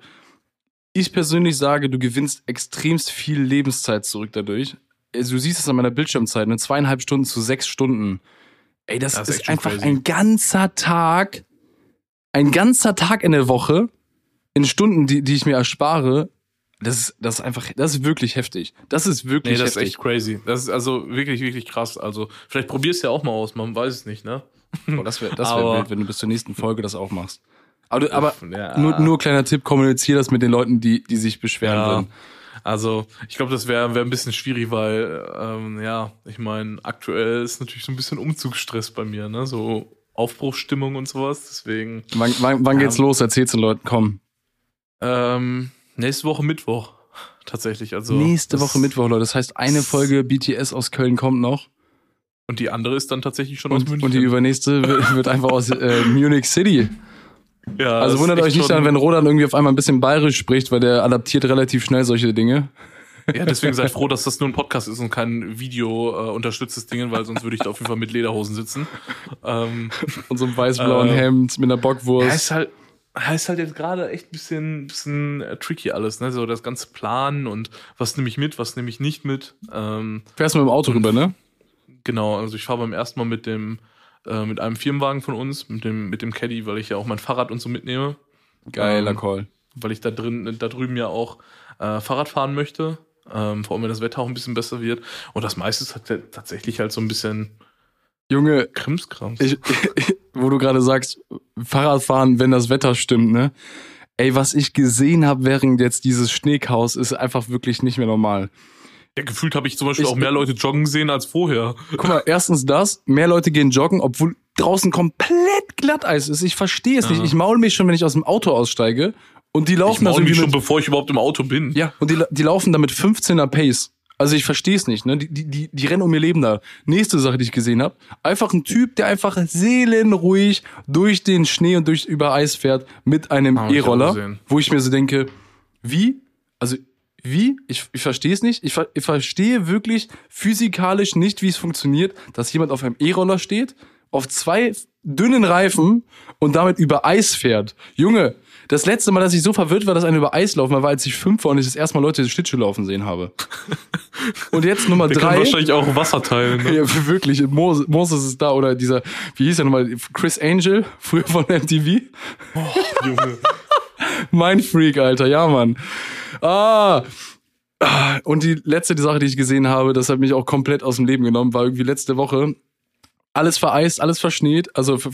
ich persönlich sage, du gewinnst extremst viel Lebenszeit zurück dadurch. Also, du siehst es an meiner Bildschirmzeit, ne? zweieinhalb Stunden zu sechs Stunden. Ey, das, Das ist ist, einfach crazy. ein ganzer Tag, ein ganzer Tag in der Woche, in Stunden, die, die ich mir erspare. Das ist, das ist einfach, das ist wirklich heftig. Das ist wirklich Nee, das ist heftig. echt crazy. Das ist also wirklich, wirklich krass. Also vielleicht probier's ja auch mal aus, man weiß es nicht, ne? Boah, das wäre das wär Aber- wild, wenn du bis zur nächsten Folge das auch machst. Aber, du, aber Ja. nur, nur kleiner Tipp, kommuniziere das mit den Leuten, die, die sich beschweren Ja, würden. also ich glaube, das wäre wär ein bisschen schwierig, weil, ähm, ja, ich meine, aktuell ist natürlich so ein bisschen Umzugsstress bei mir, ne? So Aufbruchsstimmung und sowas. Deswegen Wann, wann, wann geht's los? Erzähl's den Leuten, komm. ähm, nächste Woche Mittwoch tatsächlich. Also Nächste Woche Mittwoch, Leute. Das heißt, eine Folge BTS aus Köln kommt noch. Und die andere ist dann tatsächlich schon aus Und, München. und die übernächste wird, wird einfach aus äh, Munich City. ja, Also wundert euch nicht dann, wenn Rodan irgendwie auf einmal ein bisschen bayerisch spricht, weil der adaptiert relativ schnell solche Dinge. Ja, deswegen seid froh, dass das nur ein Podcast ist und kein Video äh, unterstütztes Ding, weil sonst würde ich da auf jeden Fall mit Lederhosen sitzen. Ähm, Und so einem weiß-blauen Äh, Hemd mit einer Ja, Bockwurst. ist halt, ist halt jetzt gerade echt ein bisschen, bisschen äh, tricky alles, ne? So das ganze Planen und was nehme ich mit, was nehme ich nicht mit. Ähm, Fährst mit dem Auto rüber, ne? genau, also ich fahre beim ersten Mal mit dem, äh, mit einem Firmenwagen von uns, mit dem, mit dem Caddy, weil ich ja auch mein Fahrrad und so mitnehme, Geiler Ähm, Call. weil ich da drin, da drüben ja auch äh, Fahrrad fahren möchte. Ähm, vor allem, wenn das Wetter auch ein bisschen besser wird. Und das meiste ist halt tatsächlich halt so ein bisschen Junge, Krimskrams. ich, wo du gerade sagst, Fahrradfahren, wenn das Wetter stimmt, ne? Ey, was ich gesehen habe während jetzt dieses Schneechaos, ist einfach wirklich nicht mehr normal. Ja, gefühlt habe ich zum Beispiel Ich- auch mehr Leute joggen sehen als vorher. Guck mal, erstens das, mehr Leute gehen joggen, obwohl draußen komplett Glatteis ist. Ich verstehe es Ja. nicht. Ich maul mich schon, wenn ich aus dem Auto aussteige. Und die Ich laufen da maul so mich schon, mit, bevor ich überhaupt im Auto bin. Ja, und die, die laufen da mit 15er Pace. Also ich verstehe es nicht, ne? Die, die, die, die rennen um ihr Leben da. Nächste Sache, die ich gesehen habe, einfach ein Typ, der einfach seelenruhig durch den Schnee und durch über Eis fährt mit einem auch E-Roller, wo ich mir so denke, wie? Also wie? Ich, ich verstehe es nicht. Ich, ich verstehe wirklich physikalisch nicht, wie es funktioniert, dass jemand auf einem E-Roller steht, auf zwei dünnen Reifen und damit über Eis fährt. Junge, das letzte Mal, dass ich so verwirrt war, dass einer über Eis laufen war, war, als ich fünf war und ich das erste Mal Leute Schlittschuh laufen sehen habe. Und jetzt Nummer Der kann drei. wahrscheinlich auch Wasser teilen. Ne? Ja, wirklich, Moses, Moses ist da oder dieser, wie hieß er nochmal, Chris Angel, früher von MTV. Junge. Mein Freak, Alter, ja, Mann. Ah. Ah, Und die letzte die Sache, die ich gesehen habe, das hat mich auch komplett aus dem Leben genommen, war irgendwie letzte Woche alles vereist, alles verschneit, also ver-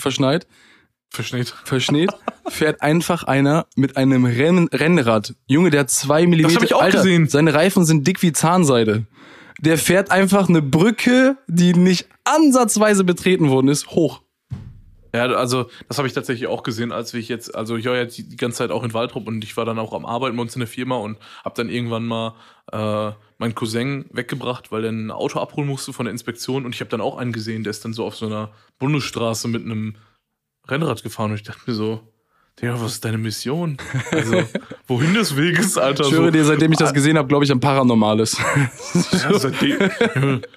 verschneit, Verschneit. fährt einfach einer mit einem Renn Rennrad. Junge, der hat zwei Millimeter. hab ich auch Alter, gesehen. Seine Reifen sind dick wie Zahnseide. Der fährt einfach eine Brücke, die nicht ansatzweise betreten worden ist, hoch. Ja, also das habe ich tatsächlich auch gesehen, als ich jetzt, also ich war jetzt die, die ganze Zeit auch in Waldrop und ich war dann auch am Arbeiten bei uns in der Firma und habe dann irgendwann mal äh, meinen Cousin weggebracht, weil er ein Auto abholen musste von der Inspektion und ich habe dann auch einen gesehen, der ist dann so auf so einer Bundesstraße mit einem Rennrad gefahren und ich dachte mir so, Digga, was ist deine Mission? Also, wohin des Weges, Alter? Ich höre so, dir, seitdem ich das gesehen habe, glaube ich an Paranormales. Ja, seitdem.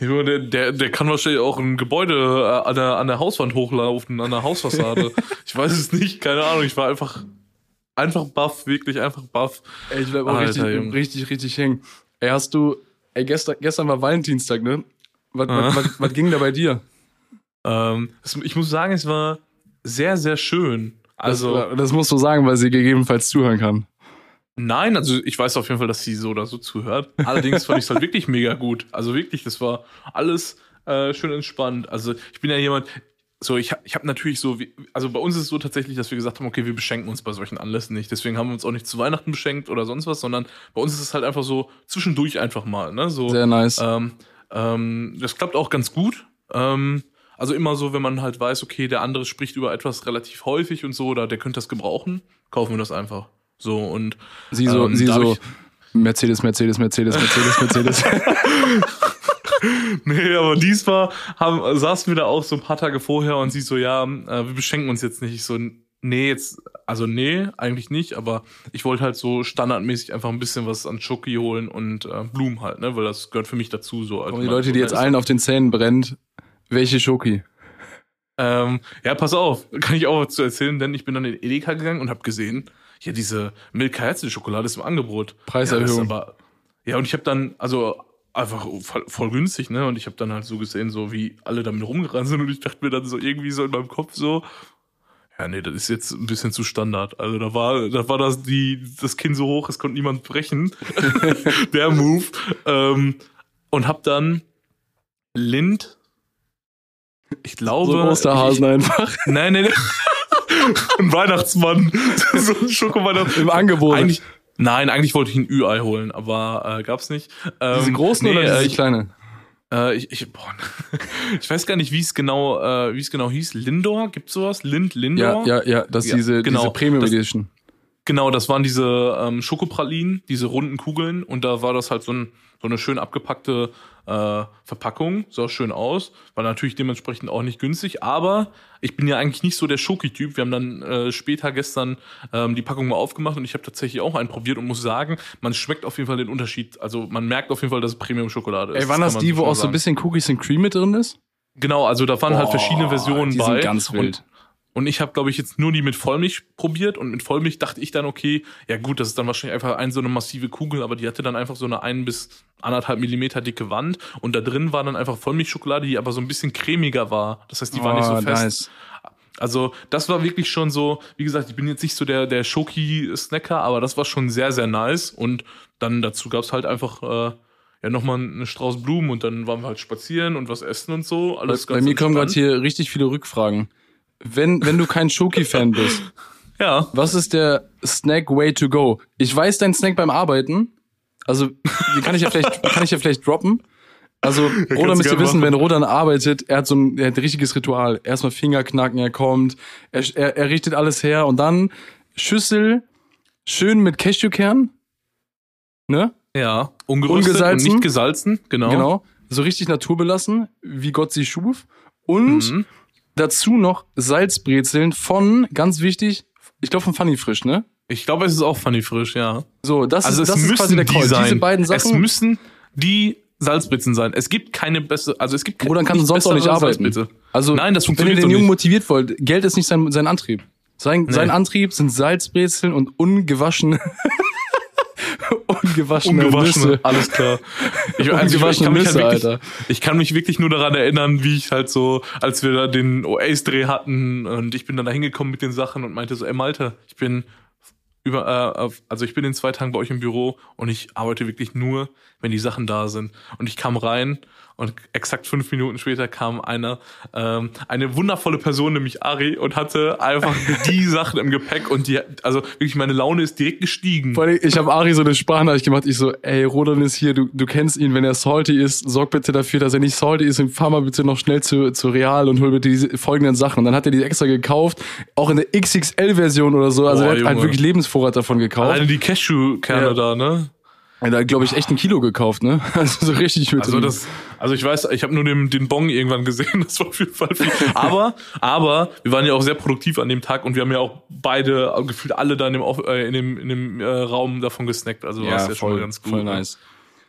Der, der, kann wahrscheinlich auch ein Gebäude äh, an der, an der Hauswand hochlaufen, an der Hausfassade. ich weiß es nicht, keine Ahnung. Ich war einfach, einfach baff, wirklich einfach baff. Ey, ich bleib auch Alter, richtig, Junge. richtig, richtig hängen. Ey, hast du, ey, gestern, gestern war Valentinstag, ne? Was, was, was, was ging da bei dir? Ähm, ich muss sagen, es war sehr, sehr schön. Also, das, das musst du sagen, weil sie gegebenenfalls zuhören kann. nein, also ich weiß auf jeden Fall, dass sie so oder so zuhört. Allerdings fand ich es halt wirklich mega gut. Also wirklich, das war alles äh, schön entspannt. Also ich bin ja jemand, so ich habe ich hab natürlich so, wie, also bei uns ist es so tatsächlich, dass wir gesagt haben, okay, wir beschenken uns bei solchen Anlässen nicht. Deswegen haben wir uns auch nicht zu Weihnachten beschenkt oder sonst was, sondern bei uns ist es halt einfach so zwischendurch einfach mal. Ne? So, Sehr nice. ähm, ähm, das klappt auch ganz gut. Ähm, also immer so, wenn man halt weiß, okay, der andere spricht über etwas relativ häufig und so, oder der könnte das gebrauchen, kaufen wir das einfach. So und sie so, ähm, sie so, Mercedes, Mercedes, Mercedes, Mercedes, Mercedes. nee, aber diesmal haben, saßen wir da auch so ein paar Tage vorher und sie so, ja, äh, wir beschenken uns jetzt nicht. Ich so, nee, jetzt, also nee, eigentlich nicht, aber ich wollte halt so standardmäßig einfach ein bisschen was an Schoki holen und äh, Blumen halt, ne, weil das gehört für mich dazu. So, Und die Leute, die jetzt allen auf den Zähnen brennt, welche Schoki? Ähm, ja, pass auf, kann ich auch was zu erzählen, denn ich bin dann in Edeka gegangen und habe gesehen, ja, diese Milka Herzl-Schokolade ist im Angebot. Preiserhöhung. Ja, aber, ja, und ich habe dann, also einfach voll, voll günstig, ne? Und ich habe dann halt so gesehen, so wie alle damit rumgerannt sind und ich dachte mir dann so irgendwie so in meinem Kopf so, ja, nee, das ist jetzt ein bisschen zu Standard. Also da war, da war das die, das Kinn so hoch, es konnte niemand brechen. Der Move. Ähm, und hab dann Lind, ich glaube. So ein Osterhasen ich, einfach. Nein, nein, nein. ein Weihnachtsmann. so ein Schokoweihnachten. Im Angebot. Eigentlich, nein, eigentlich wollte ich ein Ü-Ei holen, aber äh, gab's nicht. Ähm, diese großen nee, oder diese äh, ich, kleine? äh, ich, ich, boah, ich weiß gar nicht, wie es genau, äh, wie es genau hieß. Lindor, gibt's sowas? Lind, Lindor? Ja, ja, ja, das ist Ja, diese, genau. diese Premium Das- Edition. Genau, das waren diese ähm, Schokopralinen, diese runden Kugeln und da war das halt so, ein, so eine schön abgepackte äh, Verpackung, sah schön aus, war natürlich dementsprechend auch nicht günstig, aber ich bin ja eigentlich nicht so der Schoki-Typ. Wir haben dann äh, später gestern ähm, die Packung mal aufgemacht und ich habe tatsächlich auch einen probiert und muss sagen, man schmeckt auf jeden Fall den Unterschied. Also man merkt auf jeden Fall, dass es Premium-Schokolade ist. Ey, waren das man die, wo auch so ein sagen. bisschen Cookies and Cream mit drin ist? Genau, also da waren halt verschiedene Versionen die bei. sind ganz wild. und ich habe, glaube ich, jetzt nur die mit Vollmilch probiert und mit Vollmilch dachte ich dann, okay, ja gut, das ist dann wahrscheinlich einfach ein so eine massive Kugel, aber die hatte dann einfach so eine ein bis anderthalb Millimeter dicke Wand und da drin war dann einfach Vollmilchschokolade, die aber so ein bisschen cremiger war. Das heißt, die war nicht so Oh, fest. nice. Also das war wirklich schon so, wie gesagt, ich bin jetzt nicht so der, der Schoki-Snacker, aber das war schon sehr, sehr nice und dann dazu gab's halt einfach... Äh, ja, nochmal einen Strauß Blumen und dann waren wir halt spazieren und was essen und so. Alles Bei ganz mir kommen gerade entspannt. hier richtig viele Rückfragen. Wenn, wenn du kein Schoki-Fan bist, Ja, was ist der Snack Way to go? Ich weiß dein Snack beim Arbeiten. Also, kann ich ja vielleicht, kann ich ja vielleicht droppen. Also, Rodan müsst ihr wissen, machen. wenn Rodan arbeitet, er hat so ein, er hat ein richtiges Ritual. Erstmal Finger knacken, er kommt, er, er, er richtet alles her und dann Schüssel schön mit Cashewkern. Ne? Ja, ungeröstet Ungesalzen. und nicht gesalzen, genau. Genau. So richtig naturbelassen, wie Gott sie schuf. Und Mhm. Dazu noch Salzbrezeln von, ganz wichtig, ich glaube von Funny Frisch, ne? Ich glaube, es ist auch Funny frisch, ja. So, das Also ist, es das ist müssen quasi der die Call. sein. Diese beiden Es Sachen. müssen die Salzbritzen sein. Es gibt keine bessere, also es gibt keine Oder kann nicht sonst auch nicht arbeiten. Salzbritze. Also, Nein, das wenn ihr funktioniert den Jungen motiviert wollt, Geld ist nicht sein, sein Antrieb. Sein, sein Nee. Antrieb sind Salzbrezeln und ungewaschene, ungewaschene, Ungewaschene, Nüsse. alles klar. Ich, also ich, ich, kann mich Nüsse, halt wirklich, Alter. ich kann mich wirklich nur daran erinnern, wie ich halt so, als wir da den OAS-Dreh hatten und ich bin dann da hingekommen mit den Sachen und meinte so, ey Malte, ich bin über, äh, also ich bin in zwei Tagen bei euch im Büro und ich arbeite wirklich nur, wenn die Sachen da sind. Und ich kam rein und exakt fünf Minuten später kam einer, ähm, eine wundervolle Person, nämlich Ari, und hatte einfach die Sachen im Gepäck und die, also wirklich meine Laune ist direkt gestiegen. Vor allem, ich habe Ari so eine Sprachnachricht gemacht. Ich so, ey, Rodan ist hier, du, du kennst ihn, wenn er salty ist, sorg bitte dafür, dass er nicht salty ist und fahr mal bitte noch schnell zu, zu Real und hol bitte diese folgenden Sachen. Und dann hat er die extra gekauft, auch in der XXL-Version oder so. Also Boah, er hat halt Junge. wirklich Lebensvorrat davon gekauft. Alleine die Cashewkerne Ja. da, ne? Er hat, glaube ich, echt ein Kilo gekauft, ne? Also so richtig mit Also drin. das, also ich weiß, ich habe nur den, den Bong irgendwann gesehen, das war auf jeden Fall viel. Aber, aber wir waren ja auch sehr produktiv an dem Tag und wir haben ja auch beide, gefühlt alle da in dem, äh, in dem, in dem äh, Raum davon gesnackt. Also war es ja schon mal ganz gut. voll ne? nice.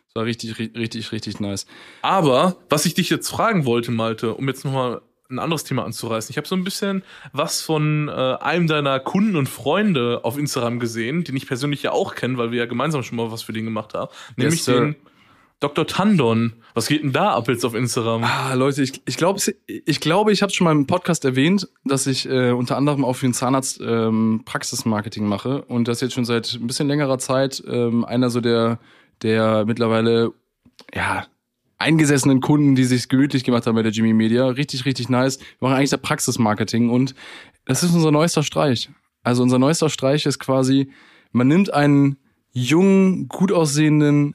Das war richtig, ri- richtig, richtig nice. Aber was ich dich jetzt fragen wollte, Malte, um jetzt nochmal ein anderes Thema anzureißen. Ich habe so ein bisschen was von äh, einem deiner Kunden und Freunde auf Instagram gesehen, den ich persönlich ja auch kenne, weil wir ja gemeinsam schon mal was für den gemacht haben. Nämlich sir. den Dr. Tandon. Was geht denn da ab jetzt auf Instagram? Ah, Leute, ich, ich glaube, ich, glaube, ich habe schon mal im Podcast erwähnt, dass ich äh, unter anderem auch für den Zahnarzt ähm, Praxismarketing mache und das jetzt schon seit ein bisschen längerer Zeit ähm, einer so der, der mittlerweile, ja, eingesessenen Kunden, die sich gemütlich gemacht haben bei der Jimmy Media. Richtig, richtig nice. Wir machen eigentlich da Praxismarketing und das ist unser neuester Streich. Also unser neuester Streich ist quasi, man nimmt einen jungen, gut aussehenden,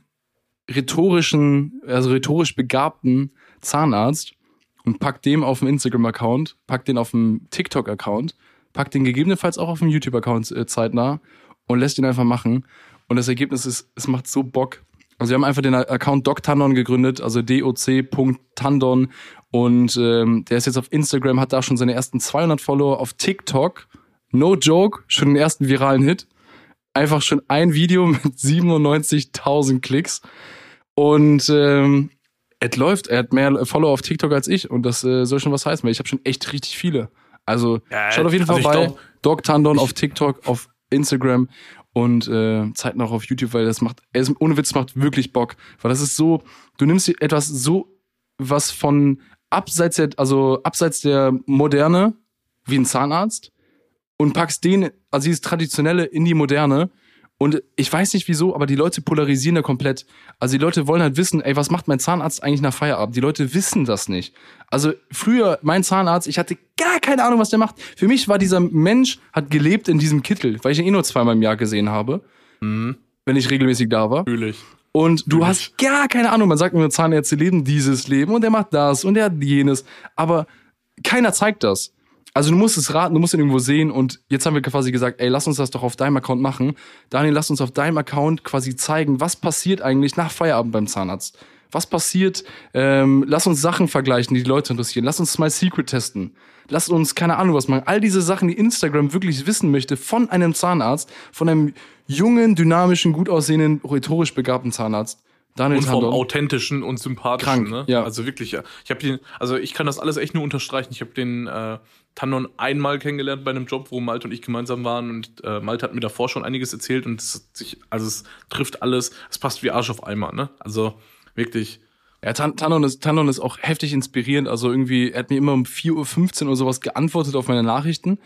rhetorischen, also rhetorisch begabten Zahnarzt und packt dem auf dem Instagram-Account, packt den auf dem TikTok-Account, packt den gegebenenfalls auch auf dem YouTube-Account äh, zeitnah und lässt ihn einfach machen. Und das Ergebnis ist, es macht so Bock. Also wir haben einfach den Account DocTandon gegründet, also doc.tandon und ähm, der ist jetzt auf Instagram, hat da schon seine ersten 200 Follower auf TikTok. No joke, schon den ersten viralen Hit. Einfach schon ein Video mit 97.000 Klicks. Und ähm, es läuft, er hat mehr Follower auf TikTok als ich und das äh, soll schon was heißen, weil ich habe schon echt richtig viele. Also Ja, schaut auf jeden also Fall bei glaub- Dog Tandon auf TikTok, auf Instagram und äh, zeitnah auch auf YouTube, weil das macht, es, ohne Witz macht wirklich Bock. Weil das ist so, du nimmst etwas so, was von abseits der, also abseits der Moderne, wie ein Zahnarzt, und packst den, also dieses Traditionelle in die Moderne. Und ich weiß nicht wieso, aber die Leute polarisieren da komplett. Also die Leute wollen halt wissen, ey, was macht mein Zahnarzt eigentlich nach Feierabend? Die Leute wissen das nicht. Also früher, mein Zahnarzt, ich hatte gar keine Ahnung, was der macht. Für mich war dieser Mensch, hat gelebt in diesem Kittel, weil ich ihn eh nur zweimal im Jahr gesehen habe, Mhm. wenn ich regelmäßig da war. Natürlich. Und du Natürlich. hast gar keine Ahnung. Man sagt immer, Zahnärzte leben dieses Leben und der macht das und der hat jenes. Aber keiner zeigt das. Also du musst es raten, du musst ihn irgendwo sehen und jetzt haben wir quasi gesagt, ey, lass uns das doch auf deinem Account machen. Daniel, lass uns auf deinem Account quasi zeigen, was passiert eigentlich nach Feierabend beim Zahnarzt. Was passiert? Ähm, lass uns Sachen vergleichen, die die Leute interessieren. Lass uns mal Secret testen. Lass uns keine Ahnung was machen. All diese Sachen, die Instagram wirklich wissen möchte von einem Zahnarzt, von einem jungen, dynamischen, gut aussehenden, rhetorisch begabten Zahnarzt. Daniel Und vom Tandon. authentischen und sympathischen, Krank, ne? ja. Also wirklich, ja. Ich habe den, also ich kann das alles echt nur unterstreichen. Ich habe den äh, Tandon einmal kennengelernt bei einem Job, wo Malte und ich gemeinsam waren und äh, Malte hat mir davor schon einiges erzählt und es sich, also es trifft alles, es passt wie Arsch auf Eimer, ne? Also wirklich. Ja, Tan Tandon ist, Tandon ist auch heftig inspirierend. Also irgendwie, er hat mir immer um 4.15 Uhr oder sowas geantwortet auf meine Nachrichten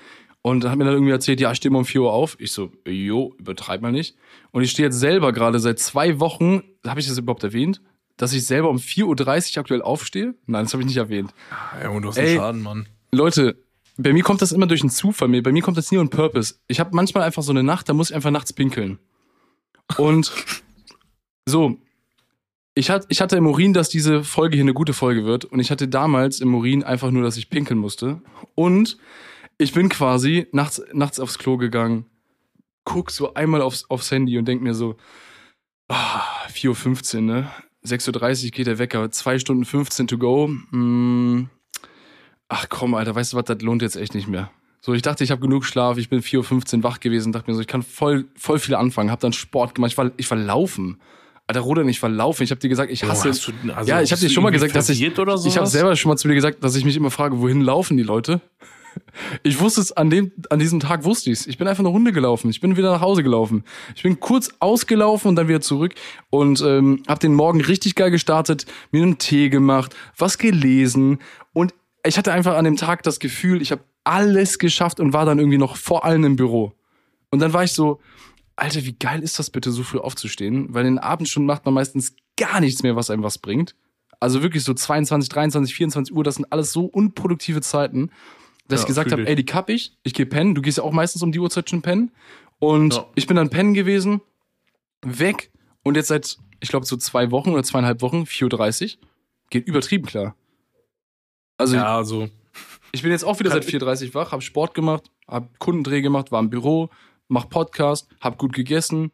und hat mir dann irgendwie erzählt, ja, ich stehe mal um 4 Uhr auf. Ich so, jo, übertreib mal nicht. Und ich stehe jetzt selber gerade seit zwei Wochen, habe ich das überhaupt erwähnt, dass ich selber um 4.30 Uhr aktuell aufstehe? Nein, das habe ich nicht erwähnt. Ja, und du hast Ey. einen Schaden, Mann. Leute, bei mir kommt das immer durch einen Zufall. Bei mir kommt das nie on purpose. Ich habe manchmal einfach so eine Nacht, da muss ich einfach nachts pinkeln. Und so, ich, hat, ich hatte im Urin, dass diese Folge hier eine gute Folge wird. Und ich hatte damals im Urin einfach nur, dass ich pinkeln musste. Und ich bin quasi nachts, nachts aufs Klo gegangen, guck so einmal aufs, aufs Handy und denk mir so, ah, 4.15 Uhr, ne? 6.30 Uhr geht der Wecker, 2 Stunden 15 to go. Mm, ach komm, Alter, weißt du was, das lohnt jetzt echt nicht mehr. So, ich dachte, ich habe genug Schlaf, ich bin 4.15 Uhr wach gewesen, dachte mir so, ich kann voll, voll viel anfangen, hab dann Sport gemacht, ich war, ich war laufen. Alter, Roder, ich war laufen. Ich habe dir gesagt, ich hasse. hast du- also ja, ich habe dir schon mal gesagt, dass ich. oder ich habe selber schon mal zu dir gesagt, dass ich mich immer frage, wohin laufen die Leute? Ich wusste es an dem, an diesem Tag wusste ich's. Ich bin einfach eine Runde gelaufen. Ich bin wieder nach Hause gelaufen. Ich bin kurz ausgelaufen und dann wieder zurück und ähm, habe den Morgen richtig geil gestartet, mir einen Tee gemacht, was gelesen und ich hatte einfach an dem Tag das Gefühl, ich habe alles geschafft und war dann irgendwie noch vor allen im Büro. Und dann war ich so, Alter, wie geil ist das bitte, so früh aufzustehen? Weil in den Abendstunden macht man meistens gar nichts mehr, was einem was bringt. Also wirklich so 22, 23, 24 Uhr, das sind alles so unproduktive Zeiten, dass Ja, ich gesagt habe, ey, die kapp ich, ich gehe pennen. Du gehst ja auch meistens um die Uhrzeit schon pennen. Und Ja. ich bin dann pennen gewesen, weg und jetzt seit, ich glaube, so zwei Wochen oder zweieinhalb Wochen, 4.30 Uhr, geht übertrieben klar. Also Ja, also ich bin jetzt auch wieder seit 4.30 Uhr wach, habe Sport gemacht, habe Kundendreh gemacht, war im Büro, mach Podcast, hab gut gegessen.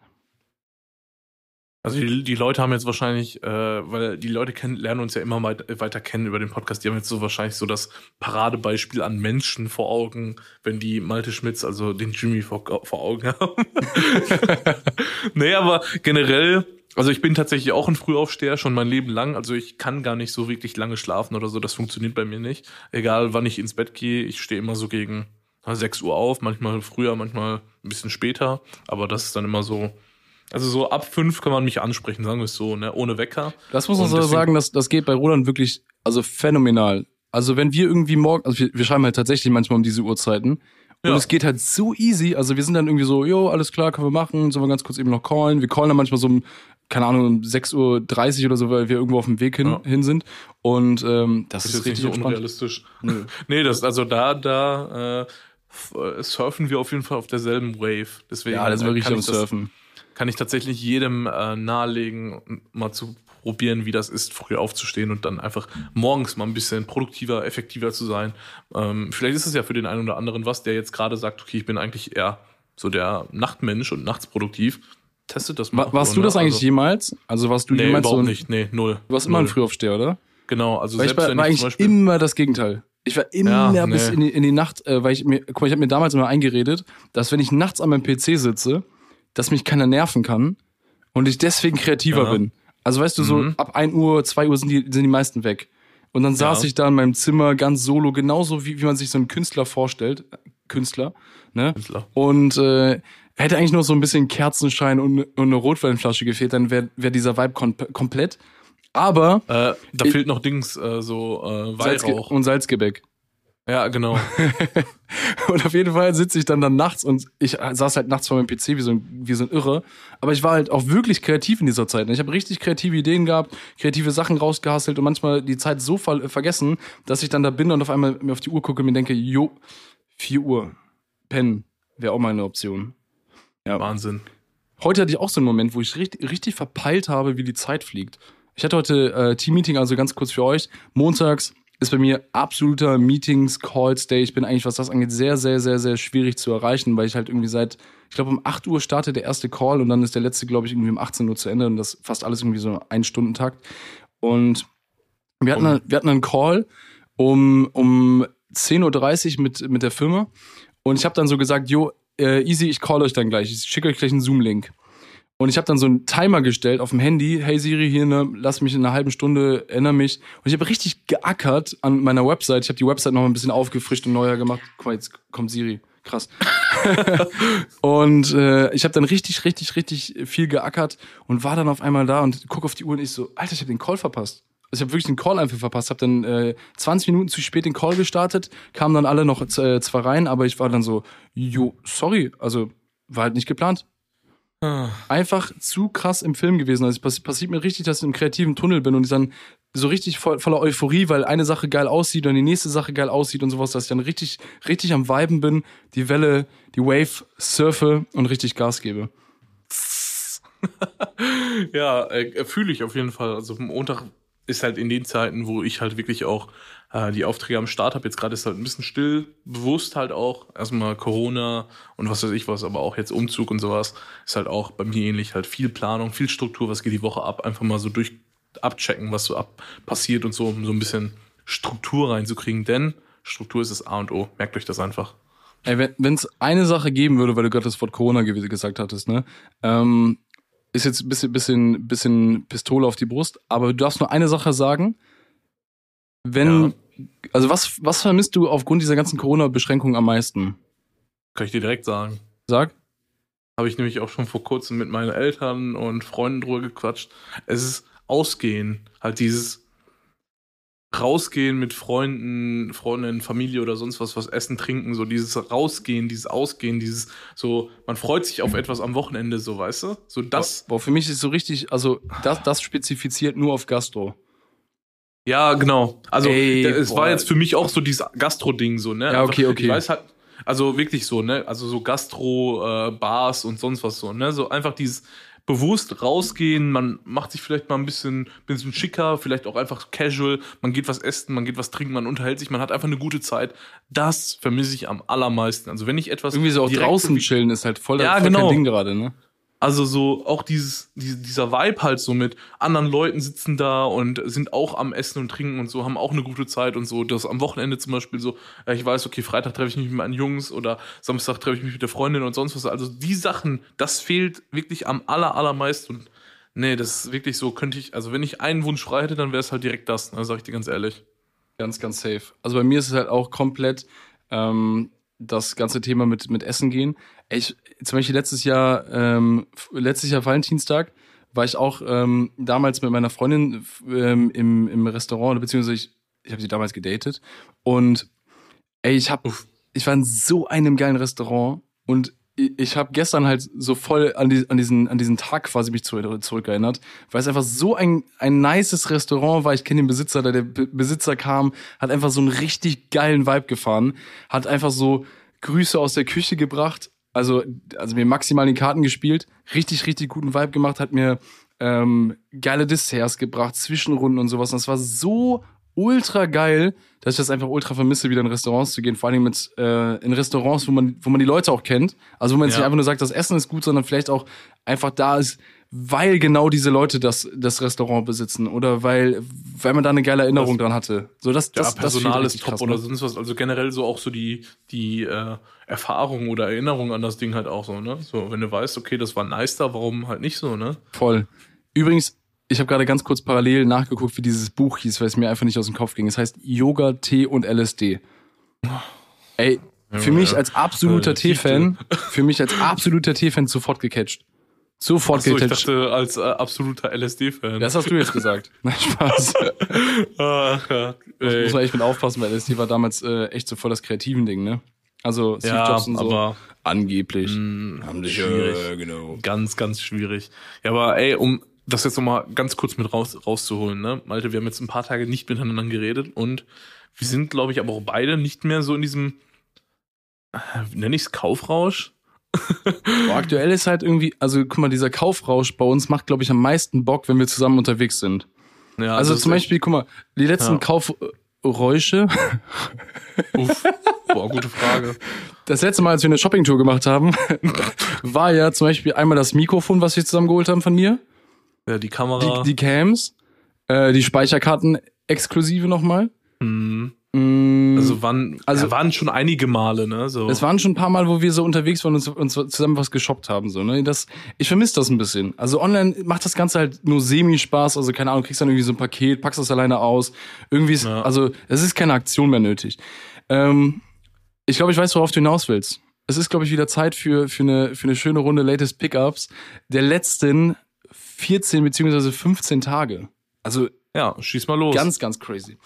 Also die, die Leute haben jetzt wahrscheinlich, äh, weil die Leute kennen, lernen uns ja immer weit, weiter kennen über den Podcast, die haben jetzt so wahrscheinlich so das Paradebeispiel an Menschen vor Augen, wenn die Malte Schmitz, also den Jimmy vor, vor Augen haben. nee, aber generell, also ich bin tatsächlich auch ein Frühaufsteher, schon mein Leben lang. Also ich kann gar nicht so wirklich lange schlafen oder so, das funktioniert bei mir nicht. Egal wann ich ins Bett gehe, ich stehe immer so gegen na, 6 Uhr auf, manchmal früher, manchmal ein bisschen später, aber das ist dann immer so, also so ab fünf kann man mich ansprechen, sagen wir es so, ne? Ohne Wecker. Das muss man so sagen, das, das geht bei Roland wirklich, also phänomenal. Also wenn wir irgendwie morgen, also wir, wir schreiben halt tatsächlich manchmal um diese Uhrzeiten. Und Ja. es geht halt so easy. Also wir sind dann irgendwie so, jo, alles klar, können wir machen. Sollen wir ganz kurz eben noch callen? Wir callen dann manchmal so um, keine Ahnung, um 6.30 Uhr oder so, weil wir irgendwo auf dem Weg hin, Ja. hin sind. Und ähm, das, Das ist, ist jetzt nicht richtig so unrealistisch. nee, das, also da, da äh, äh, surfen wir auf jeden Fall auf derselben Wave. Deswegen Ja, das ist äh, wirklich am ich das- Surfen. Kann ich tatsächlich jedem äh, nahelegen, mal zu probieren, wie das ist, früh aufzustehen und dann einfach morgens mal ein bisschen produktiver, effektiver zu sein. Ähm, vielleicht ist es ja für den einen oder anderen was, der jetzt gerade sagt, okay, ich bin eigentlich eher so der Nachtmensch und nachts produktiv. getestet. Das macht warst du das ne? eigentlich also, jemals? Also warst du Nee, jemals überhaupt so ein, nicht. Nee, null. Du warst immer ein Null. Frühaufsteher, oder? Genau, also Weil ich selbst war, wenn war ich eigentlich zum Beispiel. immer das Gegenteil. Ich war immer Ja, bis nee. in die, in die Nacht, äh, weil ich mir, guck mal, ich habe mir damals immer eingeredet, dass wenn ich nachts an meinem PC sitze, dass mich keiner nerven kann und ich deswegen kreativer Ja. bin. Also weißt du, so Mhm. ab 1 Uhr, 2 Uhr sind die, sind die meisten weg. Und dann saß Ja. ich da in meinem Zimmer ganz solo, genauso wie, wie man sich so einen Künstler vorstellt. Künstler, ne? Künstler. Und äh, hätte eigentlich nur so ein bisschen Kerzenschein und, und eine Rotweinflasche gefehlt, dann wäre wär dieser Vibe kom komplett. Aber Äh, da Ich- fehlt noch Dings, äh, so äh, Salzge Weihrauch. und Salzgebäck. Ja, genau. Und auf jeden Fall sitze ich dann dann nachts und ich saß halt nachts vor meinem PC wie so ein, wie so ein Irre. Aber ich war halt auch wirklich kreativ in dieser Zeit. ne? Ich habe richtig kreative Ideen gehabt, kreative Sachen rausgehastelt und manchmal die Zeit so ver vergessen, dass ich dann da bin und auf einmal mir auf die Uhr gucke und mir denke, jo, 4 Uhr, pennen, wäre auch mal eine Option. Wahnsinn. Heute hatte ich auch so einen Moment, wo ich richtig, richtig verpeilt habe, wie die Zeit fliegt. Ich hatte heute äh, Team-Meeting, also ganz kurz für euch. Montags ist bei mir absoluter Meetings, Calls Day. Ich bin eigentlich, was das angeht, sehr, sehr, sehr, sehr schwierig zu erreichen, weil ich halt irgendwie seit, ich glaube, um 8 Uhr startet der erste Call und dann ist der letzte, glaube ich, irgendwie um 18 Uhr zu Ende und das fast alles irgendwie so ein Stundentakt. Und wir hatten, Um- wir hatten einen Call um, um 10.30 Uhr mit, mit der Firma und ich habe dann so gesagt, jo, äh, easy, ich call euch dann gleich. Ich schicke euch gleich einen Zoom-Link. Und ich habe dann so einen Timer gestellt auf dem Handy. Hey Siri, hier, ne, lass mich in einer halben Stunde, erinnere mich. Und ich habe richtig geackert an meiner Website. Ich habe die Website noch ein bisschen aufgefrischt und neuer gemacht. Guck mal, jetzt kommt Siri. Krass. und äh, ich habe dann richtig, richtig, richtig viel geackert und war dann auf einmal da und guck auf die Uhr und ich so, Alter, ich habe den Call verpasst. Also ich habe wirklich den Call einfach verpasst. Habe dann äh, 20 Minuten zu spät den Call gestartet, kamen dann alle noch äh, zwar rein, aber ich war dann so, jo, sorry, also war halt nicht geplant. Einfach zu krass im Film gewesen. Also es passi- passiert mir richtig, dass ich im kreativen Tunnel bin und ich dann so richtig voll, voller Euphorie, weil eine Sache geil aussieht und die nächste Sache geil aussieht und sowas, dass ich dann richtig, richtig am Viben bin, die Welle, die Wave surfe und richtig Gas gebe. Ja, äh, fühle ich auf jeden Fall. Also Montag ist halt in den Zeiten, wo ich halt wirklich auch äh, die Aufträge am Start habe. Jetzt gerade ist halt ein bisschen still, bewusst halt auch. Erstmal Corona und was weiß ich was, aber auch jetzt Umzug und sowas. Ist halt auch bei mir ähnlich. Halt viel Planung, viel Struktur, was geht die Woche ab. Einfach mal so durch abchecken, was so ab passiert und so, um so ein bisschen Struktur reinzukriegen. Denn Struktur ist das A und O. Merkt euch das einfach. Ey, wenn es eine Sache geben würde, weil du gerade das Wort Corona ge gesagt hattest, ne? Ähm, ist jetzt ein bisschen, bisschen, bisschen Pistole auf die Brust, aber du darfst nur eine Sache sagen. Wenn, also was, was vermisst du aufgrund dieser ganzen Corona-Beschränkungen am meisten? Kann ich dir direkt sagen. Sag. Habe ich nämlich auch schon vor kurzem mit meinen Eltern und Freunden drüber gequatscht. Es ist Ausgehen. Halt dieses Rausgehen mit Freunden, Freundinnen, Familie oder sonst was, was essen, trinken, so dieses Rausgehen, dieses Ausgehen, dieses so, man freut sich auf etwas am Wochenende, so, weißt du? So das. Boah, für mich ist so richtig, also das, das spezifiziert nur auf Gastro. Ja, genau. Also Ey, da- es boah. war jetzt für mich auch so dieses Gastro-Ding, so, ne? Ja, okay, okay. Ich weiß halt, also wirklich so, ne? Also so Gastro, äh, Bars und sonst was so, ne? So einfach dieses bewusst rausgehen, man macht sich vielleicht mal ein bisschen, bisschen schicker, vielleicht auch einfach casual, man geht was essen, man geht was trinken, man unterhält sich, man hat einfach eine gute Zeit. Das vermisse ich am allermeisten. Also wenn ich etwas Irgendwie so auch draußen chillen ist halt voll, Ja, voll genau. kein Ding gerade, ne? Also so auch dieses, die- dieser Vibe halt so mit anderen Leuten sitzen da und sind auch am Essen und Trinken und so, haben auch eine gute Zeit und so. Das am Wochenende zum Beispiel so, ja, ich weiß, okay, Freitag treffe ich mich mit meinen Jungs oder Samstag treffe ich mich mit der Freundin und sonst was. Also die Sachen, das fehlt wirklich am aller, allermeisten. Und nee, das ist wirklich so, könnte ich, also wenn ich einen Wunsch frei hätte, dann wäre es halt direkt das, ne, sag ich dir ganz ehrlich. Ganz, ganz safe. Also bei mir ist es halt auch komplett ähm, das ganze Thema mit, mit Essen gehen. Ich, zum Beispiel letztes Jahr, ähm, letztes Jahr Valentinstag, war ich auch ähm, damals mit meiner Freundin ähm, im, im Restaurant, beziehungsweise ich, ich habe sie damals gedatet. Und ey, ich hab, ich war in so einem geilen Restaurant und ich, habe gestern halt so voll an, die, an, diesen, an diesen Tag quasi mich zurück, zurückerinnert, weil es einfach so ein, ein nices Restaurant war. Ich kenne den Besitzer, der Be Besitzer kam, hat einfach so einen richtig geilen Vibe gefahren, hat einfach so Grüße aus der Küche gebracht, also, also mir maximal in die Karten gespielt, richtig, richtig guten Vibe gemacht, hat mir ähm, geile Desserts gebracht, Zwischenrunden und sowas. Und das war so ultra geil, dass ich das einfach ultra vermisse, wieder in Restaurants zu gehen. Vor allem mit äh, in Restaurants, wo man, wo man die Leute auch kennt. Also wo man jetzt Ja. nicht einfach nur sagt, das Essen ist gut, sondern vielleicht auch einfach da ist, weil genau diese Leute das, das Restaurant besitzen oder weil, weil man da eine geile Erinnerung dran hatte. So, das, Ja, das, das Personal fehlt ist top krass, oder ne? sonst was. Also generell so auch so die, die äh, Erfahrung oder Erinnerung an das Ding halt auch so, ne? So, wenn du weißt, okay, das war nice da, warum halt nicht so, ne? Voll. Übrigens, ich habe gerade ganz kurz parallel nachgeguckt, wie dieses Buch hieß, weil es mir einfach nicht aus dem Kopf ging. Es heißt Yoga, Tee und LSD. Ey, für mich als absoluter Tee-Fan, für mich als absoluter Tee-Fan sofort gecatcht. Sofort Achso, ich gecatcht. dachte, als äh, absoluter LSD-Fan. Das hast du jetzt gesagt. Nein, Spaß. Ach, ja. Muss Ey. man echt mit aufpassen, weil LSD war damals äh, echt so voll das kreativen Ding, ne? Also Steve Ja, Jobs und so. aber angeblich. mh, Haben sich, schwierig. äh, genau. Ganz, ganz schwierig. Ja, aber ey, um das jetzt nochmal ganz kurz mit raus, rauszuholen, ne? Malte, wir haben jetzt ein paar Tage nicht miteinander geredet und wir sind, glaube ich, aber auch beide nicht mehr so in diesem, äh, nenne ich es Kaufrausch? Boah, aktuell ist halt irgendwie, also guck mal, dieser Kaufrausch bei uns macht, glaube ich, am meisten Bock, wenn wir zusammen unterwegs sind. Ja, Also zum ist echt- Beispiel, guck mal, die letzten Ja. Kaufräusche, Uff, boah, gute Frage. das letzte Mal, als wir eine Shoppingtour gemacht haben, war ja zum Beispiel einmal das Mikrofon, was wir zusammen geholt haben von mir, Ja, die Kamera. die, die Cams, äh, die Speicherkarten exklusive nochmal. hm, Mm, also waren, Also- also waren schon einige Male, ne? So. Es waren schon ein paar Mal, wo wir so unterwegs waren und uns, uns zusammen was geshoppt haben. So, ne? das, ich vermisse das ein bisschen. Also online macht das Ganze halt nur semi-Spaß. Also keine Ahnung, kriegst dann irgendwie so ein Paket, packst das alleine aus. Irgendwie ist, Ja. also es ist keine Aktion mehr nötig. Ähm, ich glaube, ich weiß, worauf du hinaus willst. Es ist, glaube ich, wieder Zeit für, für, eine, für eine schöne Runde Latest Pickups der letzten 14 beziehungsweise 15 Tage. Also ja, schieß mal los. Ganz, ganz crazy.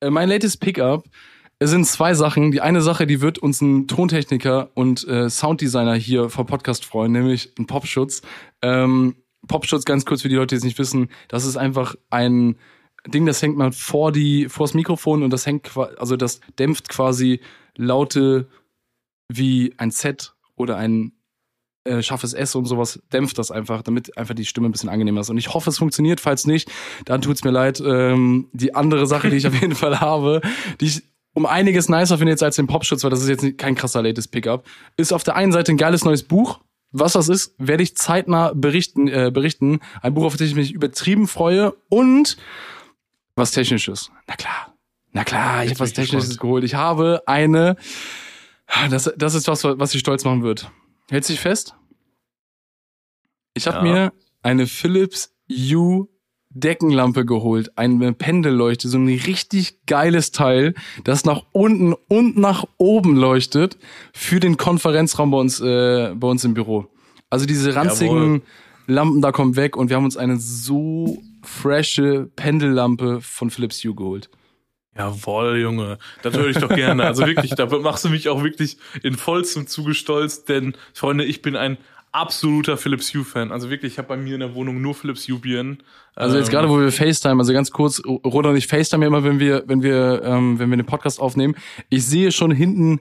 Äh, mein latest Pickup es sind zwei Sachen. Die eine Sache, die wird uns ein Tontechniker und äh, Sounddesigner hier vom Podcast freuen, nämlich ein Popschutz. Ähm, Popschutz, ganz kurz für die Leute, die es nicht wissen, das ist einfach ein Ding, das hängt man vor die, vors Mikrofon und das hängt, also das dämpft quasi Laute wie ein Z oder ein äh, scharfes S und sowas, dämpft das einfach, damit einfach die Stimme ein bisschen angenehmer ist. Und ich hoffe, es funktioniert. Falls nicht, dann tut's mir leid. Ähm, die andere Sache, die ich auf jeden Fall habe, die ich um einiges nicer finde jetzt als den Popschutz, weil das ist jetzt kein krasser latest Pickup, ist auf der einen Seite ein geiles neues Buch. Was das ist, werde ich zeitnah berichten. Äh, berichten. Ein Buch, auf das ich mich übertrieben freue und was Technisches. Na klar. Na klar, ich habe was ich Technisches gespannt. geholt. Ich habe eine. Das, das ist was, was dich stolz machen wird. Hältst dich fest? Ich habe Ja. mir eine Philips U Deckenlampe geholt, eine Pendelleuchte, so ein richtig geiles Teil, das nach unten und nach oben leuchtet für den Konferenzraum bei uns, äh, bei uns im Büro. Also diese ranzigen Jawohl. Lampen da kommen weg und wir haben uns eine so frische Pendellampe von Philips Hue geholt. Jawohl, Junge. Das höre ich doch gerne. Also wirklich, da machst du mich auch wirklich in vollstem Zuge stolz, denn, Freunde, ich bin ein absoluter Philips Hue-Fan. Also wirklich, ich habe bei mir in der Wohnung nur Philips Hue-Birnen. Also jetzt Ähm, gerade, wo wir FaceTime, also ganz kurz, Roda und ich FaceTime ja immer, wenn wir, wenn wir, ähm, wenn wir den Podcast aufnehmen. Ich sehe schon hinten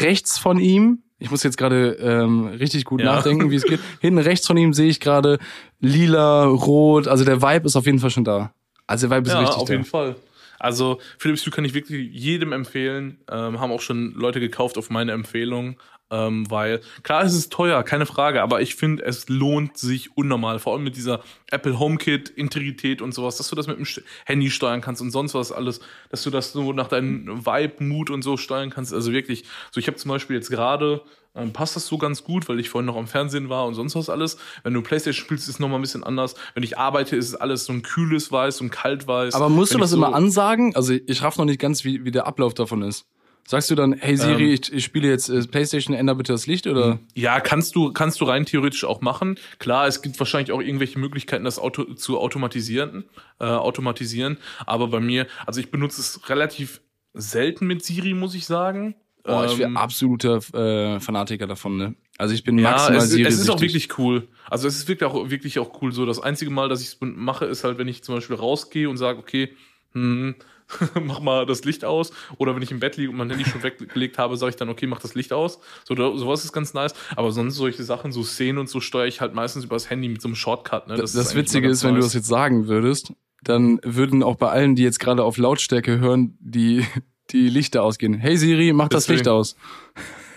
rechts von ihm, ich muss jetzt gerade ähm, richtig gut Ja. nachdenken, wie es geht. Hinten rechts von ihm sehe ich gerade lila, rot, also der Vibe ist auf jeden Fall schon da. Also der Vibe ist Ja, richtig auf da. jeden Fall. Also Philips Hue kann ich wirklich jedem empfehlen. Ähm, haben auch schon Leute gekauft auf meine Empfehlung. Ähm, weil, klar, es ist teuer, keine Frage, aber ich finde, es lohnt sich unnormal. Vor allem mit dieser Apple HomeKit, Integrität und sowas, dass du das mit dem Handy steuern kannst und sonst was alles, dass du das so nach deinem Vibe, Mut und so steuern kannst. Also wirklich, so ich habe zum Beispiel jetzt gerade, ähm, passt das so ganz gut, weil ich vorhin noch am Fernsehen war und sonst was alles. Wenn du Playstation spielst, ist es nochmal ein bisschen anders. Wenn ich arbeite, ist es alles so ein kühles Weiß und kalt Weiß. Aber musst du Wenn das ich so- immer ansagen? Also ich raff noch nicht ganz, wie, wie der Ablauf davon ist. Sagst du dann, hey Siri, Ähm. ich, ich spiele jetzt äh, Playstation, änder bitte das Licht oder? Ja, kannst du, kannst du rein theoretisch auch machen. Klar, es gibt wahrscheinlich auch irgendwelche Möglichkeiten, das Auto zu automatisieren, äh, automatisieren. Aber bei mir, also ich benutze es relativ selten mit Siri, muss ich sagen. Boah, ich Ähm, wäre absoluter äh, Fanatiker davon, ne? Also ich bin ja, maximal es, Siri es ist auch wirklich cool. Also es ist wirklich auch, wirklich auch cool. So das einzige Mal, dass ich es mache, ist halt, wenn ich zum Beispiel rausgehe und sage, okay, hm, mach mal das Licht aus. Oder wenn ich im Bett liege und mein Handy schon weggelegt habe, sage ich dann, okay, mach das Licht aus. So, sowas ist ganz nice. Aber sonst solche Sachen, so Szenen und so steuere ich halt meistens über das Handy mit so einem Shortcut. Ne? Das, ist das eigentlich Witzige ist, wenn du nice. das jetzt sagen würdest, dann würden auch bei allen, die jetzt gerade auf Lautstärke hören, die, die Lichter ausgehen. Hey Siri, mach das Deswegen. Licht aus.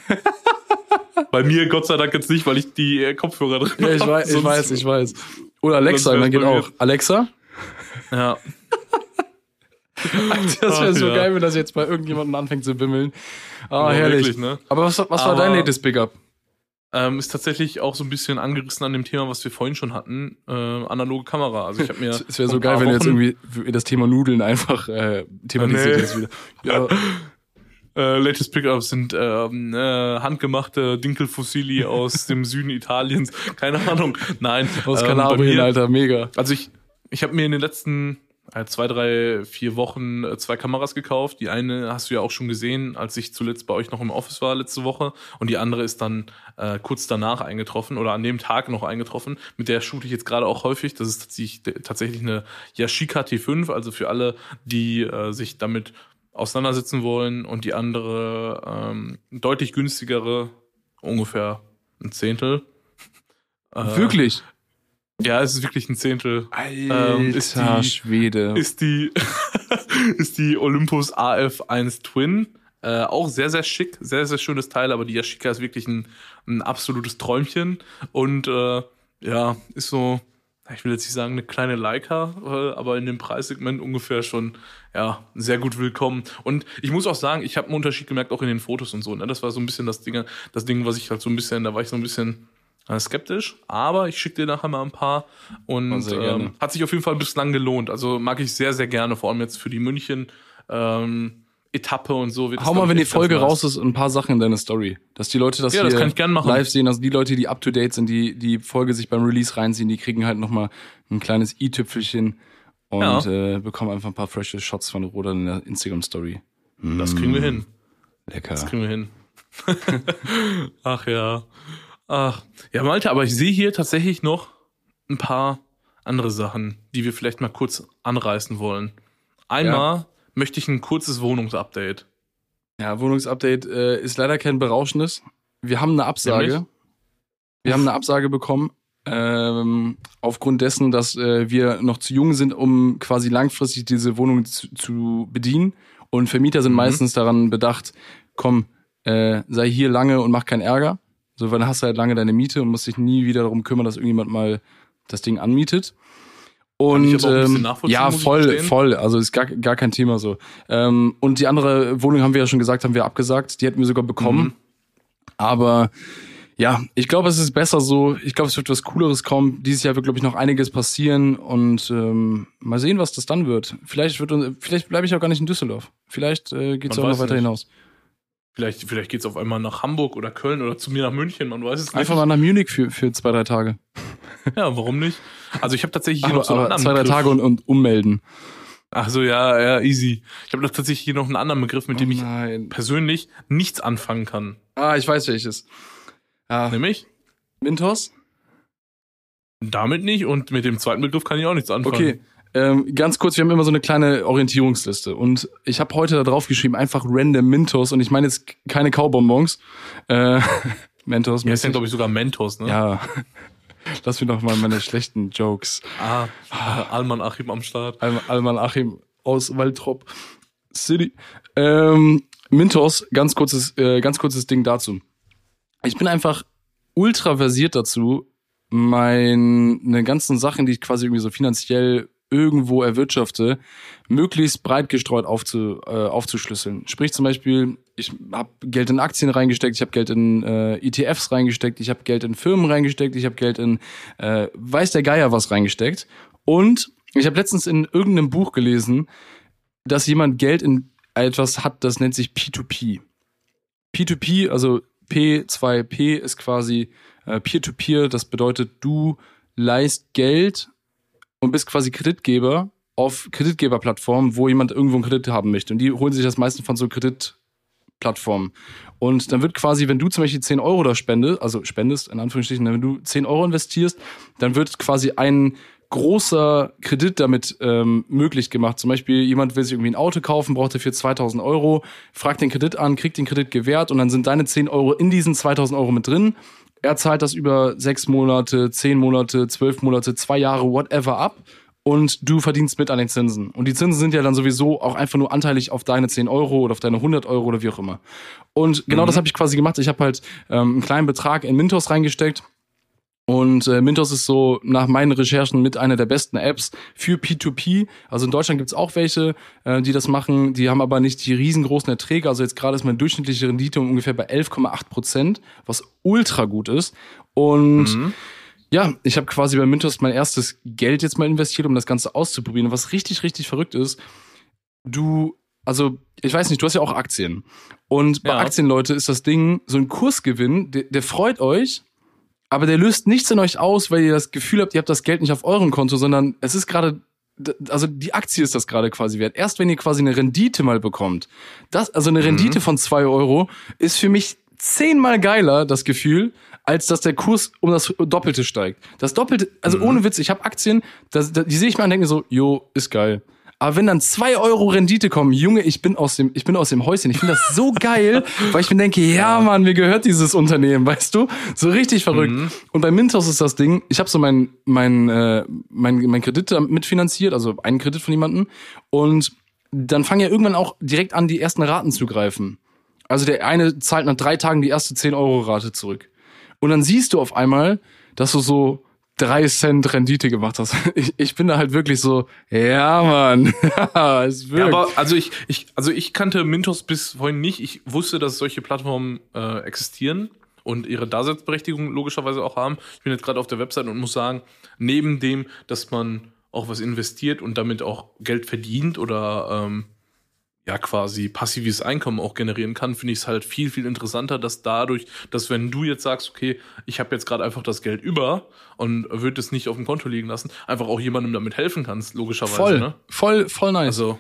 Bei mir Gott sei Dank jetzt nicht, weil ich die äh, Kopfhörer drin Ja, ich weiß, ich weiß, ich weiß. Oder Alexa, dann geht auch. Alexa? Ja. Das wäre so ja. geil, wenn das jetzt bei irgendjemandem anfängt zu bimmeln. Ah, Aber herrlich. wirklich, ne? Aber was, was war Aber- dein latest Pickup? Ähm, ist tatsächlich auch so ein bisschen angerissen an dem Thema, was wir vorhin schon hatten, äh, analoge Kamera. Also ich habe mir Es wäre so geil, wenn du jetzt irgendwie das Thema Nudeln einfach äh, thematisiert Nee. wieder. Ja, Äh, latest Pickups sind ähm, äh, handgemachte Dinkelfossili aus dem Süden Italiens. Keine Ahnung. Nein. aus ähm, Kalabrien, mir- Alter, mega. Also ich, ich habe mir in den letzten zwei, drei, vier Wochen äh, zwei Kameras gekauft. Die eine hast du ja auch schon gesehen, als ich zuletzt bei euch noch im Office war letzte Woche. Und die andere ist dann äh, kurz danach eingetroffen oder an dem Tag noch eingetroffen. Mit der shoote ich jetzt gerade auch häufig. Das ist tatsächlich, tatsächlich eine Yashica T5. Also für alle, die äh, sich damit auseinandersetzen wollen. Und die andere ähm, deutlich günstigere, ungefähr ein Zehntel. Äh, Wirklich? Ja, es ist wirklich ein Zehntel. Alter Ähm, ist die- Schwede. Ist die, ist die Olympus AF1 Twin. Äh, auch sehr, sehr schick, sehr, sehr schönes Teil, aber die Yashica ist wirklich ein, ein absolutes Träumchen. Und äh, ja, ist so, ich will jetzt nicht sagen, eine kleine Leica, äh, aber in dem Preissegment ungefähr schon ja, sehr gut willkommen. Und ich muss auch sagen, ich habe einen Unterschied gemerkt, auch in den Fotos und so. Ne? Das war so ein bisschen das Ding, das Ding, was ich halt so ein bisschen, da war ich so ein bisschen skeptisch, aber ich schicke dir nachher mal ein paar und ähm, hat sich auf jeden Fall bislang gelohnt. Also mag ich sehr, sehr gerne, vor allem jetzt für die München ähm, Etappe und so. Wird Hau mal, wenn die Folge raus ist, ein paar Sachen in deine Story. Dass die Leute das Ja, hier das machen. live sehen, also die Leute, die up to date sind, die die Folge sich beim Release reinziehen, die kriegen halt nochmal ein kleines i-Tüpfelchen und Ja. äh, bekommen einfach ein paar frische Shots von Roder in der Instagram Story. Das kriegen wir hin. Lecker. Das kriegen wir hin. Ach ja. Ach. Ja, Malte, aber ich sehe hier tatsächlich noch ein paar andere Sachen, die wir vielleicht mal kurz anreißen wollen. Einmal möchte ich ein kurzes Wohnungsupdate. Ja, Wohnungsupdate äh, ist leider kein berauschendes. Wir haben eine Absage. Nämlich? Wir haben eine Absage bekommen. Ähm, aufgrund dessen, dass äh, wir noch zu jung sind, um quasi langfristig diese Wohnung zu, zu bedienen. Und Vermieter sind Mhm. meistens daran bedacht, komm, äh, sei hier lange und mach keinen Ärger. So, dann hast du halt lange deine Miete und musst dich nie wieder darum kümmern, dass irgendjemand mal das Ding anmietet. Und ähm, ja, voll, voll. Also ist gar, gar kein Thema so. Ähm, und die andere Wohnung haben wir ja schon gesagt, haben wir abgesagt. Die hätten wir sogar bekommen. Mhm. Aber ja, ich glaube, es ist besser so. Ich glaube, es wird was Cooleres kommen. Dieses Jahr wird, glaube ich, noch einiges passieren und ähm, mal sehen, was das dann wird. Vielleicht wird vielleicht bleibe ich auch gar nicht in Düsseldorf. Vielleicht äh, geht es auch noch weiter nicht. hinaus. Vielleicht, vielleicht geht's auf einmal nach Hamburg oder Köln oder zu mir nach München, man weiß es nicht. Einfach mal nach Munich für, für zwei, drei Tage. Ja, warum nicht? Also ich habe tatsächlich hier Aber, noch so einen anderen zwei, drei Begriff. Tage und, und ummelden. Ach so, ja, ja, easy. Ich habe tatsächlich hier noch einen anderen Begriff, mit dem Oh ich nein. persönlich nichts anfangen kann. Ah, ich weiß welches. Ah, Nämlich Mintos? damit nicht und mit dem zweiten Begriff kann ich auch nichts anfangen. Okay. Ähm, ganz kurz, wir haben immer so eine kleine Orientierungsliste und ich habe heute da drauf geschrieben, einfach random Mintos und ich meine jetzt keine Kaubonbons. Äh, Mentos. Hier ist ja, mäßig. glaube ich, sogar Mentos, ne? Ja. Lass mich noch mal meine schlechten Jokes. Ah, Alman Achim am Start. Al- Alman Achim aus Waltrop City. Ähm, Mintos, ganz kurzes, äh, ganz kurzes Ding dazu. Ich bin einfach ultra versiert dazu, meine ganzen Sachen, die ich quasi irgendwie so finanziell irgendwo erwirtschafte, möglichst breit gestreut aufzu, äh, aufzuschlüsseln. Sprich zum Beispiel, ich habe Geld in Aktien reingesteckt, ich habe Geld in äh, ETFs reingesteckt, ich habe Geld in Firmen reingesteckt, ich habe Geld in äh, weiß der Geier was reingesteckt. Und ich habe letztens in irgendeinem Buch gelesen, dass jemand Geld in etwas hat, das nennt sich P2P. P2P, also P2P ist quasi äh, Peer-to-Peer, das bedeutet, du leist Geld und bist quasi Kreditgeber auf Kreditgeberplattformen, wo jemand irgendwo einen Kredit haben möchte. Und die holen sich das meistens von so Kreditplattformen. Und dann wird quasi, wenn du zum Beispiel 10 Euro da spendest, also spendest, in Anführungsstrichen, wenn du 10 Euro investierst, dann wird quasi ein großer Kredit damit ähm, möglich gemacht. Zum Beispiel, jemand will sich irgendwie ein Auto kaufen, braucht dafür 2000 Euro, fragt den Kredit an, kriegt den Kredit gewährt und dann sind deine 10 Euro in diesen 2000 Euro mit drin. Er zahlt das über sechs Monate, zehn Monate, zwölf Monate, zwei Jahre, whatever ab. und du verdienst mit an den Zinsen. Und die Zinsen sind ja dann sowieso auch einfach nur anteilig auf deine 10 Euro oder auf deine 100 Euro oder wie auch immer. Und genau Mhm. das habe ich quasi gemacht. Ich habe halt ähm, einen kleinen Betrag in Mintos reingesteckt. Und äh, Mintos ist so nach meinen Recherchen mit einer der besten Apps für P2P. Also in Deutschland gibt's auch welche, äh, die das machen. Die haben aber nicht die riesengroßen Erträge. Also jetzt gerade ist meine durchschnittliche Rendite um ungefähr bei 11,8 Prozent, was ultra gut ist. Und Mhm. ja, ich habe quasi bei Mintos mein erstes Geld jetzt mal investiert, um das Ganze auszuprobieren. Und was richtig, richtig verrückt ist, du, also ich weiß nicht, du hast ja auch Aktien. Und bei Ja. Aktien, Leute, ist das Ding, so ein Kursgewinn, der, der freut euch, aber der löst nichts in euch aus, weil ihr das Gefühl habt, ihr habt das Geld nicht auf eurem Konto, sondern es ist gerade, also die Aktie ist das gerade quasi wert. Erst wenn ihr quasi eine Rendite mal bekommt, das, also eine Rendite von zwei Euro, ist für mich zehnmal geiler, das Gefühl, als dass der Kurs um das Doppelte steigt. Das Doppelte, also ohne Witz, ich habe Aktien, das, das, die sehe ich mal und denke mir so, jo, ist geil. Aber wenn dann zwei Euro Rendite kommen, Junge, ich bin aus dem, ich bin aus dem Häuschen. Ich finde das so geil, weil ich mir denke, ja, Mann, mir gehört dieses Unternehmen, weißt du? So richtig verrückt. Und bei Mintos ist das Ding, ich habe so mein, mein, äh, mein, mein Kredit mitfinanziert, also einen Kredit von jemandem. Und dann fangen ja irgendwann auch direkt an, die ersten Raten zu greifen. Also der eine zahlt nach drei Tagen die erste 10-Euro-Rate zurück. Und dann siehst du auf einmal, dass du so drei Cent Rendite gemacht hast. Ich, ich bin da halt wirklich so, ja, Mann. Ja, aber also ich, ich, also ich kannte Mintos bis vorhin nicht. Ich wusste, dass solche Plattformen äh, existieren und ihre Daseinsberechtigung logischerweise auch haben. Ich bin jetzt gerade auf der Website und muss sagen, neben dem, dass man auch was investiert und damit auch Geld verdient oder ähm, ja quasi passives Einkommen auch generieren kann, finde ich es halt viel, viel interessanter, dass dadurch, dass wenn du jetzt sagst, okay, ich habe jetzt gerade einfach das Geld über und würde es nicht auf dem Konto liegen lassen, einfach auch jemandem damit helfen kannst, logischerweise. voll, Ne? voll, voll nice. Also,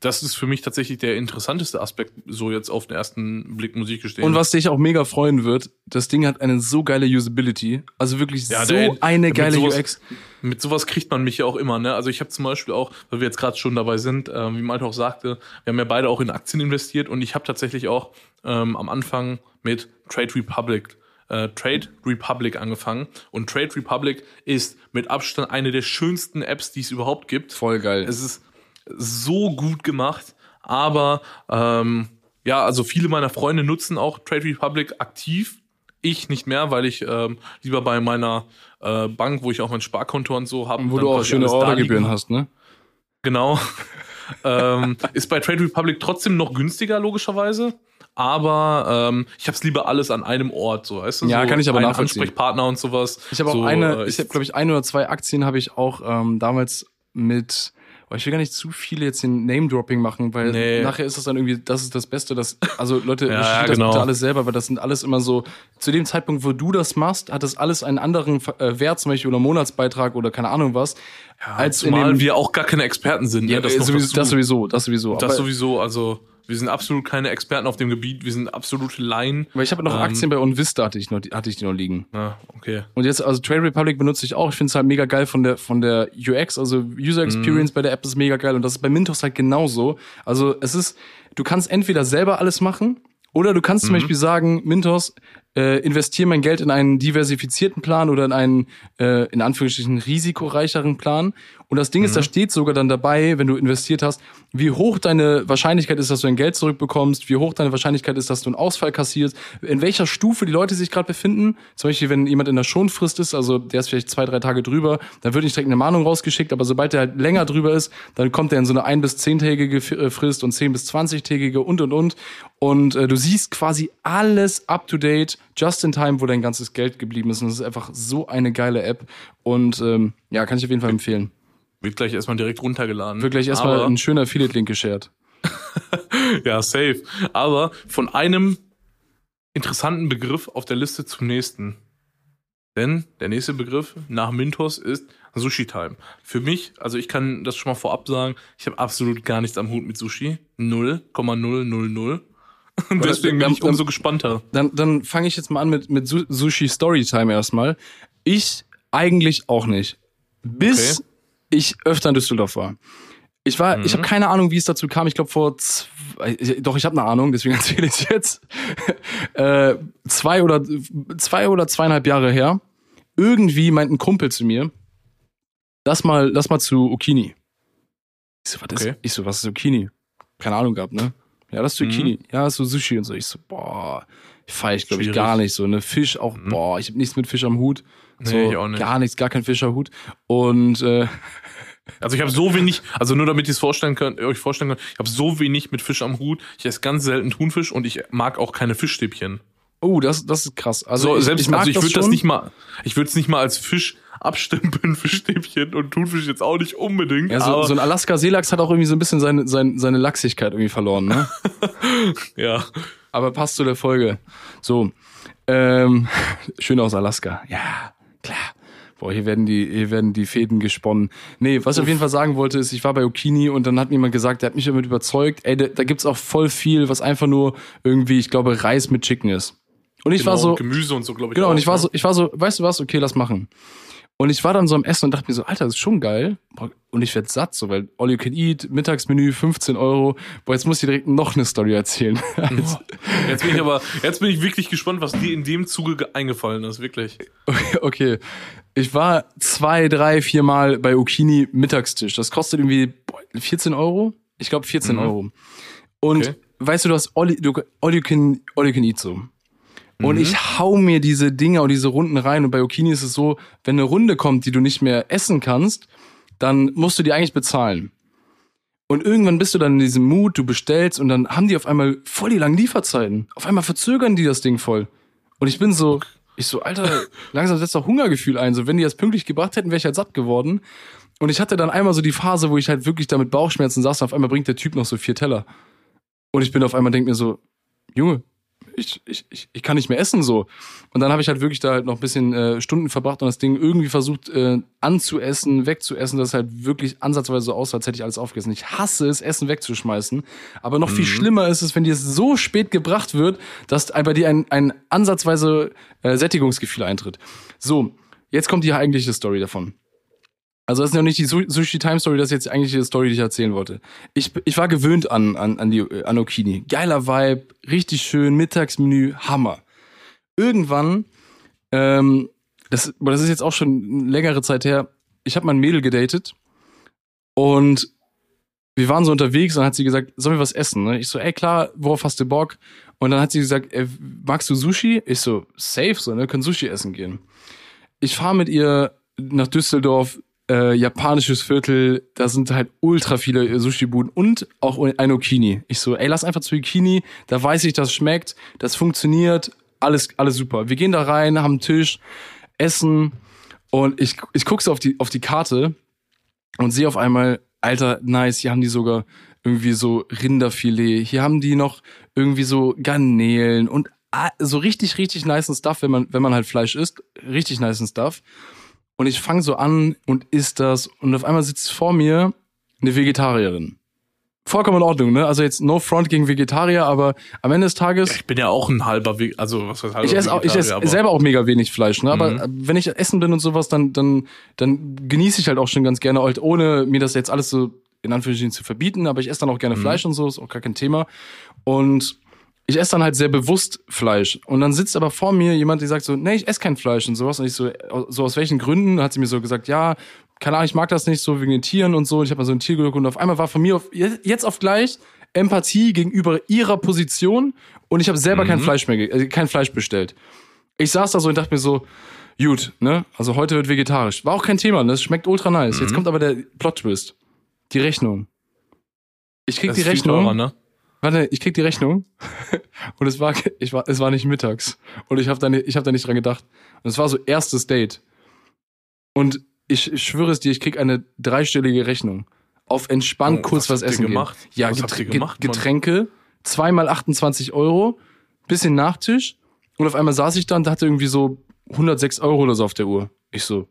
das ist für mich tatsächlich der interessanteste Aspekt, so jetzt auf den ersten Blick, muss ich gestehen. und was dich auch mega freuen wird, das Ding hat eine so geile Usability. Also wirklich Ja, so der- eine mit geile sowas- UX. Mit sowas kriegt man mich ja auch immer, ne? Also ich habe zum Beispiel auch, weil wir jetzt gerade schon dabei sind, ähm, wie Malte auch sagte, wir haben ja beide auch in Aktien investiert und ich habe tatsächlich auch ähm, am Anfang mit Trade Republic äh, Trade Republic angefangen und Trade Republic ist mit Abstand eine der schönsten Apps, die es überhaupt gibt. Voll geil. Es ist so gut gemacht, aber ähm, ja, also viele meiner Freunde nutzen auch Trade Republic aktiv. Ich nicht mehr, weil ich ähm, lieber bei meiner äh, Bank, wo ich auch mein Sparkonto und so habe, Wo du auch schöne Ordergebühren hast, ne? Genau. ähm, ist bei Trade Republic trotzdem noch günstiger, logischerweise. Aber ähm, ich habe es lieber alles an einem Ort, so weißt du? Ja, so kann ich aber nachvollziehen. Ansprechpartner und sowas. Ich habe auch so, eine, äh, ich habe glaube ich ein oder zwei Aktien habe ich auch ähm, damals mit oh, ich will gar nicht zu viele jetzt den Name-Dropping machen, weil Nee. nachher ist das dann irgendwie, das ist das Beste, das, also Leute, Ja, ja, das genau. bitte alles selber, weil das sind alles immer so, zu dem Zeitpunkt, wo du das machst, hat das alles einen anderen äh, Wert, zum Beispiel oder Monatsbeitrag oder keine Ahnung was, als in Zumal dem, wir auch gar keine Experten sind. ja, ne? das, noch sowieso, das sowieso, das sowieso. Das sowieso, also wir sind absolut keine Experten auf dem Gebiet, wir sind absolute Laien. weil ich habe noch ähm, Aktien bei Onvista hatte ich noch, hatte ich die noch liegen. Ja, okay. Und jetzt, also Trade Republic benutze ich auch. Ich finde es halt mega geil von der, von der UX, also User Experience bei der App ist mega geil. Und das ist bei Mintos halt genauso. Also es ist, du kannst entweder selber alles machen oder du kannst zum Beispiel sagen, Mintos, äh, investiere mein Geld in einen diversifizierten Plan oder in einen, äh, in Anführungsstrichen, risikoreicheren Plan. Und das Ding ist, da steht sogar dann dabei, wenn du investiert hast, wie hoch deine Wahrscheinlichkeit ist, dass du dein Geld zurückbekommst, wie hoch deine Wahrscheinlichkeit ist, dass du einen Ausfall kassierst, in welcher Stufe die Leute sich gerade befinden. Zum Beispiel, wenn jemand in der Schonfrist ist, also der ist vielleicht zwei, drei Tage drüber, dann wird nicht direkt eine Mahnung rausgeschickt, aber sobald der halt länger drüber ist, dann kommt er in so eine ein- bis zehntägige äh, Frist und zehn- bis zwanzigtägige und, und, und. Und äh, du siehst quasi alles up to date, just in time, wo dein ganzes Geld geblieben ist. Und das ist einfach so eine geile App. Und ähm, ja, kann ich auf jeden Fall empfehlen. Wird gleich erstmal direkt runtergeladen. Wird gleich erstmal Aber- ein schöner Affiliate-Link geshared. Ja, safe. Aber von einem interessanten Begriff auf der Liste zum nächsten. Denn der nächste Begriff nach Mintos ist Sushi Time. Für mich, also ich kann das schon mal vorab sagen, ich habe absolut gar nichts am Hut mit Sushi. 0,000. Und deswegen bin ich umso gespannter. Dann, dann fange ich jetzt mal an mit, mit Su Sushi Storytime erstmal. Ich eigentlich auch nicht. Bis Okay. Ich öfter in Düsseldorf war. Ich war, ich Mhm. habe keine Ahnung, wie es dazu kam. Ich glaube vor zwei, doch ich habe eine Ahnung, deswegen erzähle ich jetzt. äh, zwei oder zwei oder zweieinhalb Jahre her. Irgendwie meint ein Kumpel zu mir, lass mal, lass mal zu Okini. Ich so, was Okay. ist, ich so, was ist Okini? Keine Ahnung gehabt, ne? Ja, das ist Mhm. Zucchini. Ja, das ist so Sushi und so. Ich so, boah, feier ich, glaube ich, gar nicht so. Ne? Fisch auch, Mhm. boah, ich habe nichts mit Fisch am Hut. So, Nee, ich auch nicht. Gar nichts, gar kein Fischerhut. Und äh, Also ich habe so wenig, also nur damit ihr es vorstellen könnt, euch vorstellen könnt, ich habe so wenig mit Fisch am Hut. Ich esse ganz selten Thunfisch und ich mag auch keine Fischstäbchen. oh, das, das ist krass. Also ich, selbst, ich also ich würde das nicht mal, ich würde es nicht mal als Fisch abstempeln, Fischstäbchen und Thunfisch jetzt auch nicht unbedingt. Ja, so, so ein Alaska-Seelachs hat auch irgendwie so ein bisschen seine, seine, seine Lachsigkeit irgendwie verloren, ne? ja. Aber passt zu der Folge. So, ähm, schön aus Alaska. Ja, klar. Boah, hier werden die, hier werden die Fäden gesponnen. Nee, was ich auf jeden Fall sagen wollte, ist, ich war bei Okini und dann hat mir jemand gesagt, der hat mich damit überzeugt, ey, da, da gibt's auch voll viel, was einfach nur irgendwie, ich glaube, Reis mit Chicken ist. Und ich Genau, war so, und Gemüse und so, glaube ich. Genau, auch, und ich war ne? so, ich war so, weißt du was, okay, lass machen. Und ich war dann so am Essen und dachte mir so, Alter, das ist schon geil. Boah, Und ich werd satt, so, weil All You Can Eat, Mittagsmenü, 15 Euro. Boah, jetzt muss ich direkt noch eine Story erzählen. Jetzt- Jetzt bin ich aber, jetzt bin ich wirklich gespannt, was dir in dem Zuge ge- eingefallen ist, wirklich. okay. Ich war zwei, drei, vier Mal bei Okini Mittagstisch. Das kostet irgendwie boah, 14 Euro. Ich glaube 14 Mhm. Euro. Und Okay. weißt du, du hast All, all, you can, all You Can Eat so. Und Mhm. ich hau mir diese Dinger und diese Runden rein. Und bei Okini ist es so, wenn eine Runde kommt, die du nicht mehr essen kannst, dann musst du die eigentlich bezahlen. Und irgendwann bist du dann in diesem Mut, du bestellst und dann haben die auf einmal voll die langen Lieferzeiten. Auf einmal verzögern die das Ding voll. Und ich bin so, ich so, Alter, langsam setzt doch Hungergefühl ein. So, wenn die das pünktlich gebracht hätten, wäre ich halt satt geworden. Und ich hatte dann einmal so die Phase, wo ich halt wirklich da mit Bauchschmerzen saß und auf einmal bringt der Typ noch so vier Teller. Und ich bin auf einmal, denk mir so, Junge, ich, ich, ich, ich kann nicht mehr essen so. Und dann habe ich halt wirklich da halt noch ein bisschen äh, Stunden verbracht und das Ding irgendwie versucht äh, anzuessen, wegzuessen, dass es halt wirklich ansatzweise so aussah, als hätte ich alles aufgegessen. Ich hasse es, Essen wegzuschmeißen. Aber noch viel schlimmer ist es, wenn dir es so spät gebracht wird, dass bei dir ein, ein ansatzweise äh, Sättigungsgefühl eintritt. So, jetzt kommt die eigentliche Story davon. Also das ist noch nicht die Su- Sushi Time Story, das ist jetzt eigentlich die Story, die ich erzählen wollte. Ich, ich war gewöhnt an, an, an, die, an Okini. Geiler Vibe, richtig schön, Mittagsmenü, Hammer. Irgendwann, ähm, das, das ist jetzt auch schon längere Zeit her, ich habe mein Mädel gedatet und wir waren so unterwegs und dann hat sie gesagt, sollen wir was essen? Ne? Ich so, ey klar, worauf hast du Bock? Und dann hat sie gesagt, ey, magst du Sushi? Ich so, safe, so, ne, können Sushi essen gehen. Ich fahre mit ihr nach Düsseldorf, äh, japanisches Viertel, da sind halt ultra viele Sushi-Buden und auch ein Okini. Ich so, ey, lass einfach zu Okini, da weiß ich, das schmeckt, das funktioniert, alles, alles super. Wir gehen da rein, haben einen Tisch, essen und ich, ich gucke so auf die, auf die Karte und sehe auf einmal, Alter, nice, hier haben die sogar irgendwie so Rinderfilet, hier haben die noch irgendwie so Garnelen und so richtig, richtig nice Stuff, wenn man, wenn man halt Fleisch isst, richtig nice Stuff. Und ich fange so an und isst das und auf einmal sitzt vor mir eine Vegetarierin. Vollkommen in Ordnung, ne? Also jetzt no front gegen Vegetarier, aber am Ende des Tages Ich bin ja auch ein halber Weg, also was heißt halber ich esse auch, ich esse selber auch mega wenig Fleisch, ne? Aber Mhm. wenn ich essen bin und sowas, dann, dann, dann genieße ich halt auch schon ganz gerne, halt ohne mir das jetzt alles so in Anführungsstrichen zu verbieten, aber ich esse dann auch gerne Mhm. Fleisch und so, ist auch gar kein Thema. Und ich esse dann halt sehr bewusst Fleisch. Und dann sitzt aber vor mir jemand, der sagt so, nee, ich esse kein Fleisch und sowas. Und ich so, so aus welchen Gründen? Hat sie mir so gesagt, ja, keine Ahnung, ich mag das nicht so wegen den Tieren und so. Und ich habe mal so ein Tierglück und auf einmal war von mir auf, jetzt auf gleich Empathie gegenüber ihrer Position und ich habe selber kein Fleisch mehr, äh, kein Fleisch bestellt. Ich saß da so und dachte mir so, gut, ne? Also heute wird vegetarisch. War auch kein Thema, ne? Das schmeckt ultra nice. Jetzt kommt aber der Plot-Twist. Die Rechnung. Ich krieg Das die Rechnung. teurer, ne? Warte, ich krieg die Rechnung und es war, ich war, es war nicht mittags und ich habe da, nicht- ich hab da nicht dran gedacht. Und es war so erstes Date. Und ich, ich schwöre es dir, ich krieg eine dreistellige Rechnung. Auf entspannt Oh, kurz was was, essen gehen. gemacht? Ja, Was habt Geträ ihr gemacht? Getränke, zweimal 28 Euro, bisschen Nachtisch und auf einmal saß ich da und hatte irgendwie so 106 Euro oder so auf der Uhr. Ich so,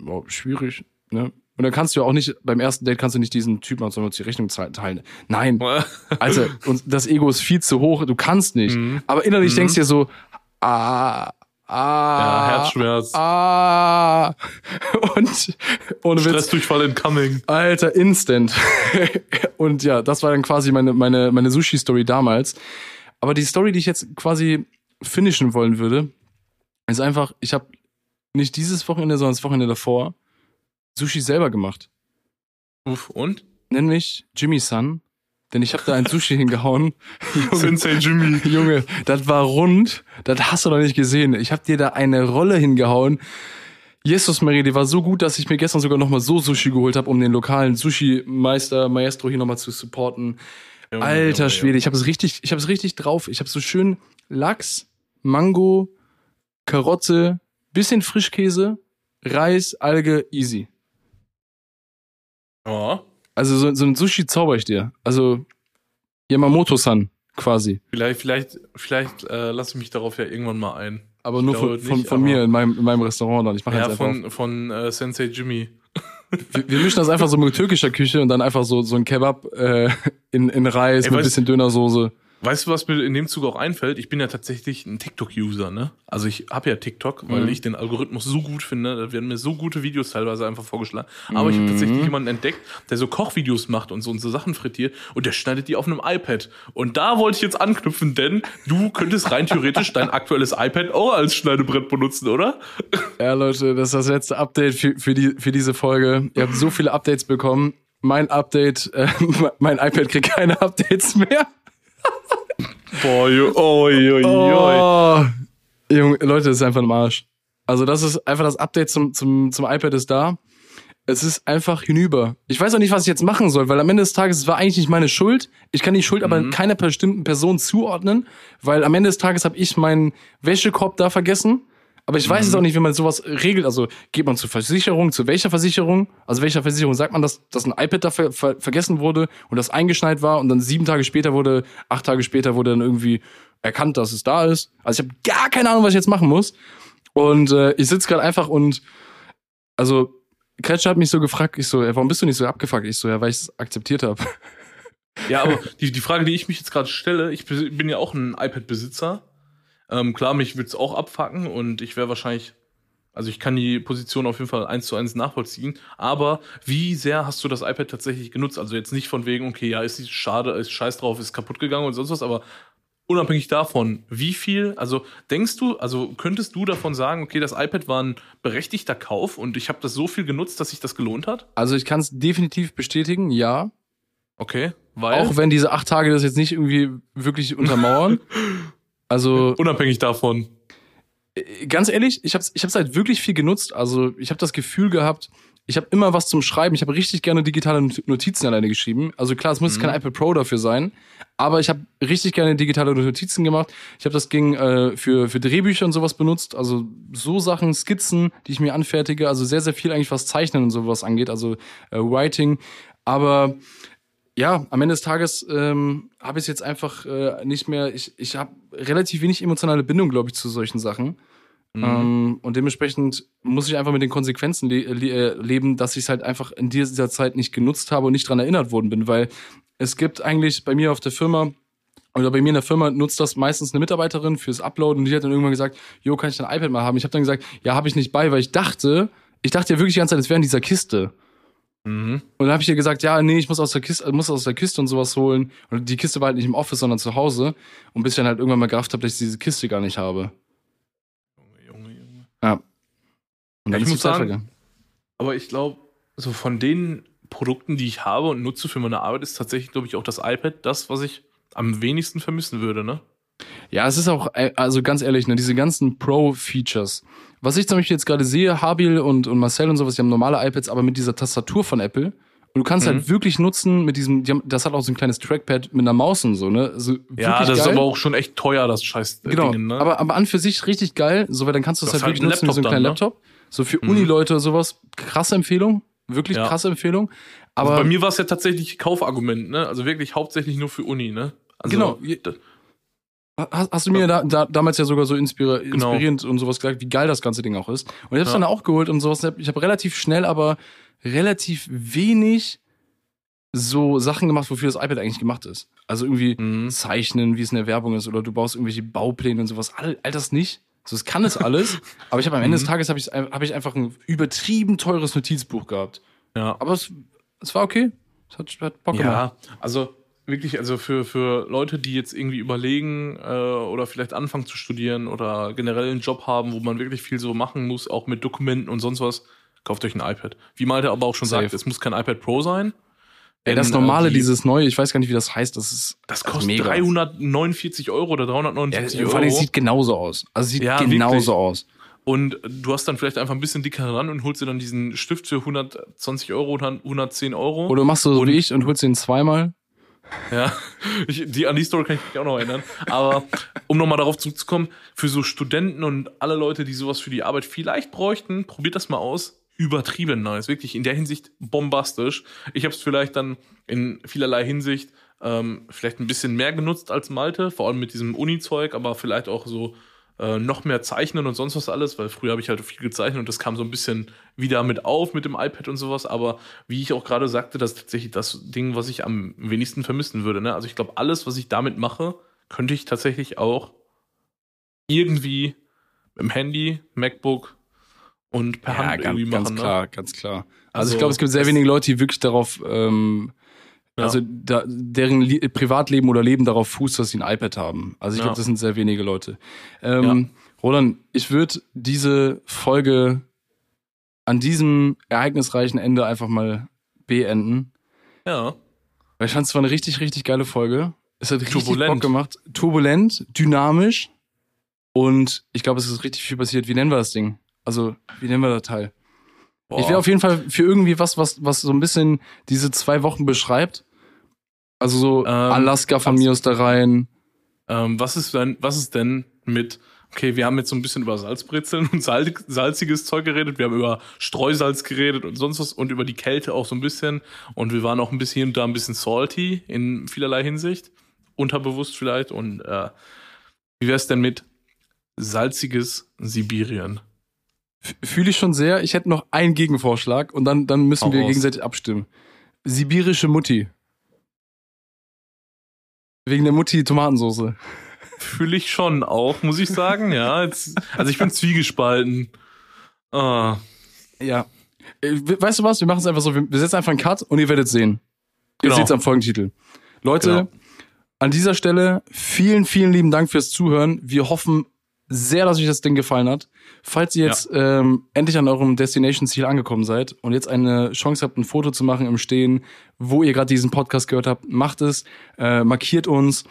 wow, schwierig, ne? Und dann kannst du ja auch nicht, beim ersten Date kannst du nicht diesen Typen aus uns die Rechnung teilen. Nein, also, und das Ego ist viel zu hoch, du kannst nicht. Mhm. Aber innerlich Mhm. denkst du dir so, ah, ah, Ja, Herzschmerz. ah. Und ohne Witz, Stressdurchfall incoming. Alter, instant. und ja, das war dann quasi meine, meine, meine Sushi-Story damals. Aber die Story, die ich jetzt quasi finishen wollen würde, ist einfach, ich habe nicht dieses Wochenende, sondern das Wochenende davor Sushi selber gemacht. Uff, und? Nenn mich Jimmy Sun, denn ich habe da ein Sushi hingehauen. Junge, Sensei Jimmy. Junge, das war rund, das hast du noch nicht gesehen. Ich habe dir da eine Rolle hingehauen. Jesus Maria, die war so gut, dass ich mir gestern sogar nochmal so Sushi geholt habe, um den lokalen Sushi-Meister, Maestro hier nochmal zu supporten. Junge, Alter Junge, Schwede, ich habe es richtig, ich habe es richtig drauf. Ich habe so schön Lachs, Mango, Karotte, bisschen Frischkäse, Reis, Alge, easy. Ja, Also so, so ein Sushi zauber ich dir. Also Yamamoto-san quasi. vielleicht, vielleicht, vielleicht äh, lasse ich mich darauf ja irgendwann mal ein. Aber nur glaube von, von, nicht, von aber- mir in meinem, in meinem Restaurant dann. Ich mache Ja, jetzt von, von äh, Sensei Jimmy. Wir, wir mischen das einfach so mit türkischer Küche und dann einfach so, so ein Kebab äh, in, in Reis Ey, mit ein bisschen Dönersoße. Weißt du, was mir in dem Zug auch einfällt? Ich bin ja tatsächlich ein TikTok-User, ne? Also ich habe ja TikTok, weil Mhm. ich den Algorithmus so gut finde. Da werden mir so gute Videos teilweise einfach vorgeschlagen. Aber ich habe tatsächlich jemanden entdeckt, der so Kochvideos macht und so und so Sachen frittiert und der schneidet die auf einem iPad. Und da wollte ich jetzt anknüpfen, denn du könntest rein theoretisch dein aktuelles iPad auch als Schneidebrett benutzen, oder? Ja, Leute, das ist das letzte Update für, für, die, für diese Folge. Ihr habt so viele Updates bekommen. Mein Update, äh, mein iPad kriegt keine Updates mehr. Boah, oi, oi, oi. Oh, Junge, Leute, das ist einfach im Arsch. Also das ist einfach das Update zum, zum, zum iPad ist da. Es ist einfach hinüber. Ich weiß auch nicht, was ich jetzt machen soll, weil am Ende des Tages, es war eigentlich nicht meine Schuld. Ich kann die Schuld aber keiner bestimmten Person zuordnen, weil am Ende des Tages habe ich meinen Wäschekorb da vergessen. Aber ich weiß jetzt auch nicht, wie man sowas regelt. Also geht man zur Versicherung, zu welcher Versicherung? Also welcher Versicherung sagt man, dass, dass ein iPad da ver ver vergessen wurde und das eingeschneit war und dann sieben Tage später wurde, acht Tage später wurde dann irgendwie erkannt, dass es da ist. Also ich habe gar keine Ahnung, was ich jetzt machen muss. Und äh, ich sitze gerade einfach und also Kretscher hat mich so gefragt, ich so, ey, warum bist du nicht so abgefuckt? Ich so, ja, weil ich es akzeptiert habe. Ja, aber die, die Frage, die ich mich jetzt gerade stelle, ich bin ja auch ein iPad-Besitzer. Ähm, klar, mich wird's auch abfacken und ich wäre wahrscheinlich, also ich kann die Position auf jeden Fall eins zu eins nachvollziehen. Aber wie sehr hast du das iPad tatsächlich genutzt? Also jetzt nicht von wegen, okay, ja, ist schade, ist scheiß drauf, ist kaputt gegangen und sonst was, aber unabhängig davon, wie viel, also denkst du, also könntest du davon sagen, okay, das iPad war ein berechtigter Kauf und ich habe das so viel genutzt, dass sich das gelohnt hat? Also ich kann es definitiv bestätigen, ja. Okay, weil Auch wenn diese acht Tage das jetzt nicht irgendwie wirklich untermauern. Also unabhängig davon. äh, ganz ehrlich, ich habe ich hab's halt wirklich viel genutzt. Also ich habe das Gefühl gehabt, ich habe immer was zum Schreiben. Ich habe richtig gerne digitale Not- Notizen alleine geschrieben. Also klar, es muss Mhm. kein iPad Pro dafür sein, aber ich habe richtig gerne digitale Notizen gemacht. Ich habe das Ging äh, für für Drehbücher und sowas benutzt. Also so Sachen, Skizzen, die ich mir anfertige. Also sehr sehr viel eigentlich was Zeichnen und sowas angeht. Also äh, Writing. Aber ja, am Ende des Tages ähm, habe ich es jetzt einfach äh, nicht mehr. Ich, ich habe relativ wenig emotionale Bindung, glaube ich, zu solchen Sachen. Mhm. Ähm, und dementsprechend muss ich einfach mit den Konsequenzen le le äh, leben, dass ich es halt einfach in dieser Zeit nicht genutzt habe und nicht dran erinnert worden bin. Weil es gibt eigentlich bei mir auf der Firma, oder bei mir in der Firma nutzt das meistens eine Mitarbeiterin fürs Uploaden und die hat dann irgendwann gesagt, jo, kann ich dein iPad mal haben? Ich habe dann gesagt, ja, habe ich nicht bei, weil ich dachte, ich dachte ja wirklich die ganze Zeit, es wäre in dieser Kiste. Mhm. Und dann habe ich ihr gesagt, ja, nee, ich muss aus der Kiste, muss aus der Kiste und sowas holen. Und die Kiste war halt nicht im Office, sondern zu Hause. Und bis ich dann halt irgendwann mal gerafft habe, dass ich diese Kiste gar nicht habe. Junge, Junge. Ja. Und dann Ja, ich ist muss Zeit sagen, vergangen. Aber ich glaube, so von den Produkten, die ich habe und nutze für meine Arbeit, ist tatsächlich, glaube ich, auch das iPad das, was ich am wenigsten vermissen würde, ne? Ja, es ist auch, äh, also ganz ehrlich, ne, diese ganzen Pro-Features. Was ich zum Beispiel jetzt gerade sehe, Habil und, und Marcel und sowas, die haben normale iPads, aber mit dieser Tastatur von Apple. Und du kannst Mhm. halt wirklich nutzen mit diesem, die haben, das hat auch so ein kleines Trackpad mit einer Maus und so, ne? Also Ja, das ist geil. aber auch schon echt teuer, das scheiß äh, Genau, Ding, ne? aber, aber an für sich richtig geil, so weil dann kannst du es halt ist wirklich halt nutzen wie so einen kleinen Laptop Laptop. So für Mhm. Uni-Leute oder sowas, krasse Empfehlung, wirklich Ja. krasse Empfehlung. Aber also bei mir war es ja tatsächlich Kaufargument, ne? Also wirklich hauptsächlich nur für Uni, ne? Also, Genau. Hast, hast du mir da, da, damals ja sogar so inspira Genau. inspirierend und sowas gesagt, wie geil das ganze Ding auch ist. Und ich hab's Ja. dann auch geholt und sowas. Ich habe relativ schnell, aber relativ wenig so Sachen gemacht, wofür das iPad eigentlich gemacht ist. Also irgendwie Mhm. zeichnen, wie es in der Werbung ist, oder du baust irgendwelche Baupläne und sowas. All, all das nicht. So, es kann es alles, aber ich habe am Ende des Mhm. Tages habe ich, hab ich einfach ein übertrieben teures Notizbuch gehabt. Ja. Aber es, es war okay. Es hat, hat Bock gemacht. Ja, also wirklich, also für, für Leute, die jetzt irgendwie überlegen äh, oder vielleicht anfangen zu studieren oder generell einen Job haben, wo man wirklich viel so machen muss, auch mit Dokumenten und sonst was, kauft euch ein iPad. Wie Malte aber auch schon Safe. sagt, es muss kein iPad Pro sein. Ey, das Denn, äh, normale, die- dieses neue, ich weiß gar nicht, wie das heißt, das ist Das kostet mega. 349 Euro oder Ja, 349 vor allem, es Euro. sieht genauso aus. Also sieht Ja, genauso wirklich. aus. Und du hast dann vielleicht einfach ein bisschen dicker ran und holst dir dann diesen Stift für 120 Euro oder 110 Euro. Oder machst du so Und- wie ich und holst den zweimal. Ja, ich, die, an die Story kann ich mich auch noch erinnern. Aber um nochmal darauf zurückzukommen, für so Studenten und alle Leute, die sowas für die Arbeit vielleicht bräuchten, probiert das mal aus. Übertrieben nice. Wirklich in der Hinsicht bombastisch. Ich habe es vielleicht dann in vielerlei Hinsicht ähm, vielleicht ein bisschen mehr genutzt als Malte, vor allem mit diesem Uni-Zeug, aber vielleicht auch so äh, noch mehr zeichnen und sonst was alles, weil früher habe ich halt viel gezeichnet und das kam so ein bisschen wieder mit auf mit dem iPad und sowas. Aber wie ich auch gerade sagte, das ist tatsächlich das Ding, was ich am wenigsten vermissen würde. Ne? Also ich glaube, alles, was ich damit mache, könnte ich tatsächlich auch irgendwie im Handy, MacBook und per Hand ganz, irgendwie ganz machen. Ne? klar, ganz klar. Also, Also, ich glaube, es gibt sehr wenige Leute, die wirklich darauf, ähm, Ja. also da, deren Li Privatleben oder Leben darauf fußt, dass sie ein iPad haben. Also ich Ja. glaube, das sind sehr wenige Leute. Ähm, Roland, ich würde diese Folge an diesem ereignisreichen Ende einfach mal beenden. Ja. Weil ich fand, es war eine richtig, richtig geile Folge. Es hat richtig Turbulent. Bock gemacht. Turbulent, dynamisch. Und ich glaube, es ist richtig viel passiert. Wie nennen wir das Ding? Also, wie nennen wir das Teil? Boah. Ich wäre auf jeden Fall für irgendwie was, was, was so ein bisschen diese zwei Wochen beschreibt. Also so Ähm, Alaska von was- mir aus da rein. Ähm, was ist denn, was ist denn mit, okay, wir haben jetzt so ein bisschen über Salzbrezeln und salz, salziges Zeug geredet, wir haben über Streusalz geredet und sonst was und über die Kälte auch so ein bisschen und wir waren auch ein bisschen hier und da ein bisschen salty in vielerlei Hinsicht, unterbewusst vielleicht und äh, wie wär's denn mit salziges Sibirien? Fühle ich schon sehr. Ich hätte noch einen Gegenvorschlag und dann, dann müssen Hau wir raus. gegenseitig abstimmen. Sibirische Mutti. Wegen der Mutti Tomatensoße. Fühle ich schon auch, muss ich sagen, ja. Jetzt, also ich bin zwiegespalten. Ah, Ja. Äh, we- Weißt du was? Wir machen es einfach so. Wir wir setzen einfach einen Cut und ihr werdet sehen. Ihr Genau. seht es am Folgentitel. Leute, Genau. an dieser Stelle vielen, vielen lieben Dank fürs Zuhören. Wir hoffen sehr, dass euch das Ding gefallen hat. Falls ihr jetzt ähm, endlich an eurem Destination-Ziel angekommen seid und jetzt eine Chance habt, ein Foto zu machen im Stehen, wo ihr gerade diesen Podcast gehört habt, macht es, äh, markiert uns.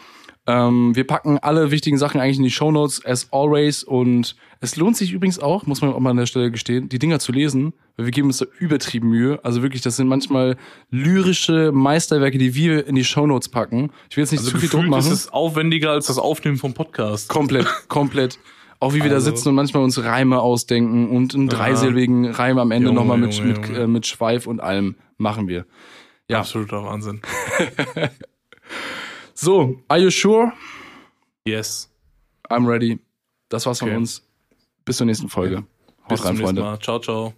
Ähm, wir packen alle wichtigen Sachen eigentlich in die Shownotes, as always. Und es lohnt sich übrigens auch, muss man auch mal an der Stelle gestehen, die Dinger zu lesen, weil wir geben uns da übertrieben Mühe. Also wirklich, das sind manchmal lyrische Meisterwerke, die wir in die Shownotes packen. Ich will jetzt nicht also zu viel Druck gefühlt ist machen. es aufwendiger als das Aufnehmen vom Podcast. Komplett, komplett. Auch wie wir da Also- sitzen und manchmal uns Reime ausdenken und einen dreisilbigen Reim am Ende nochmal mit, Junge, mit, Junge. äh, mit Schweif und allem machen wir. Ja. Absoluter Wahnsinn. So, are you sure? Yes. I'm ready. Das war's von Okay. uns. Bis zur nächsten Folge. Haut Bis rein, zum nächsten Freunde. Mal. Ciao, ciao.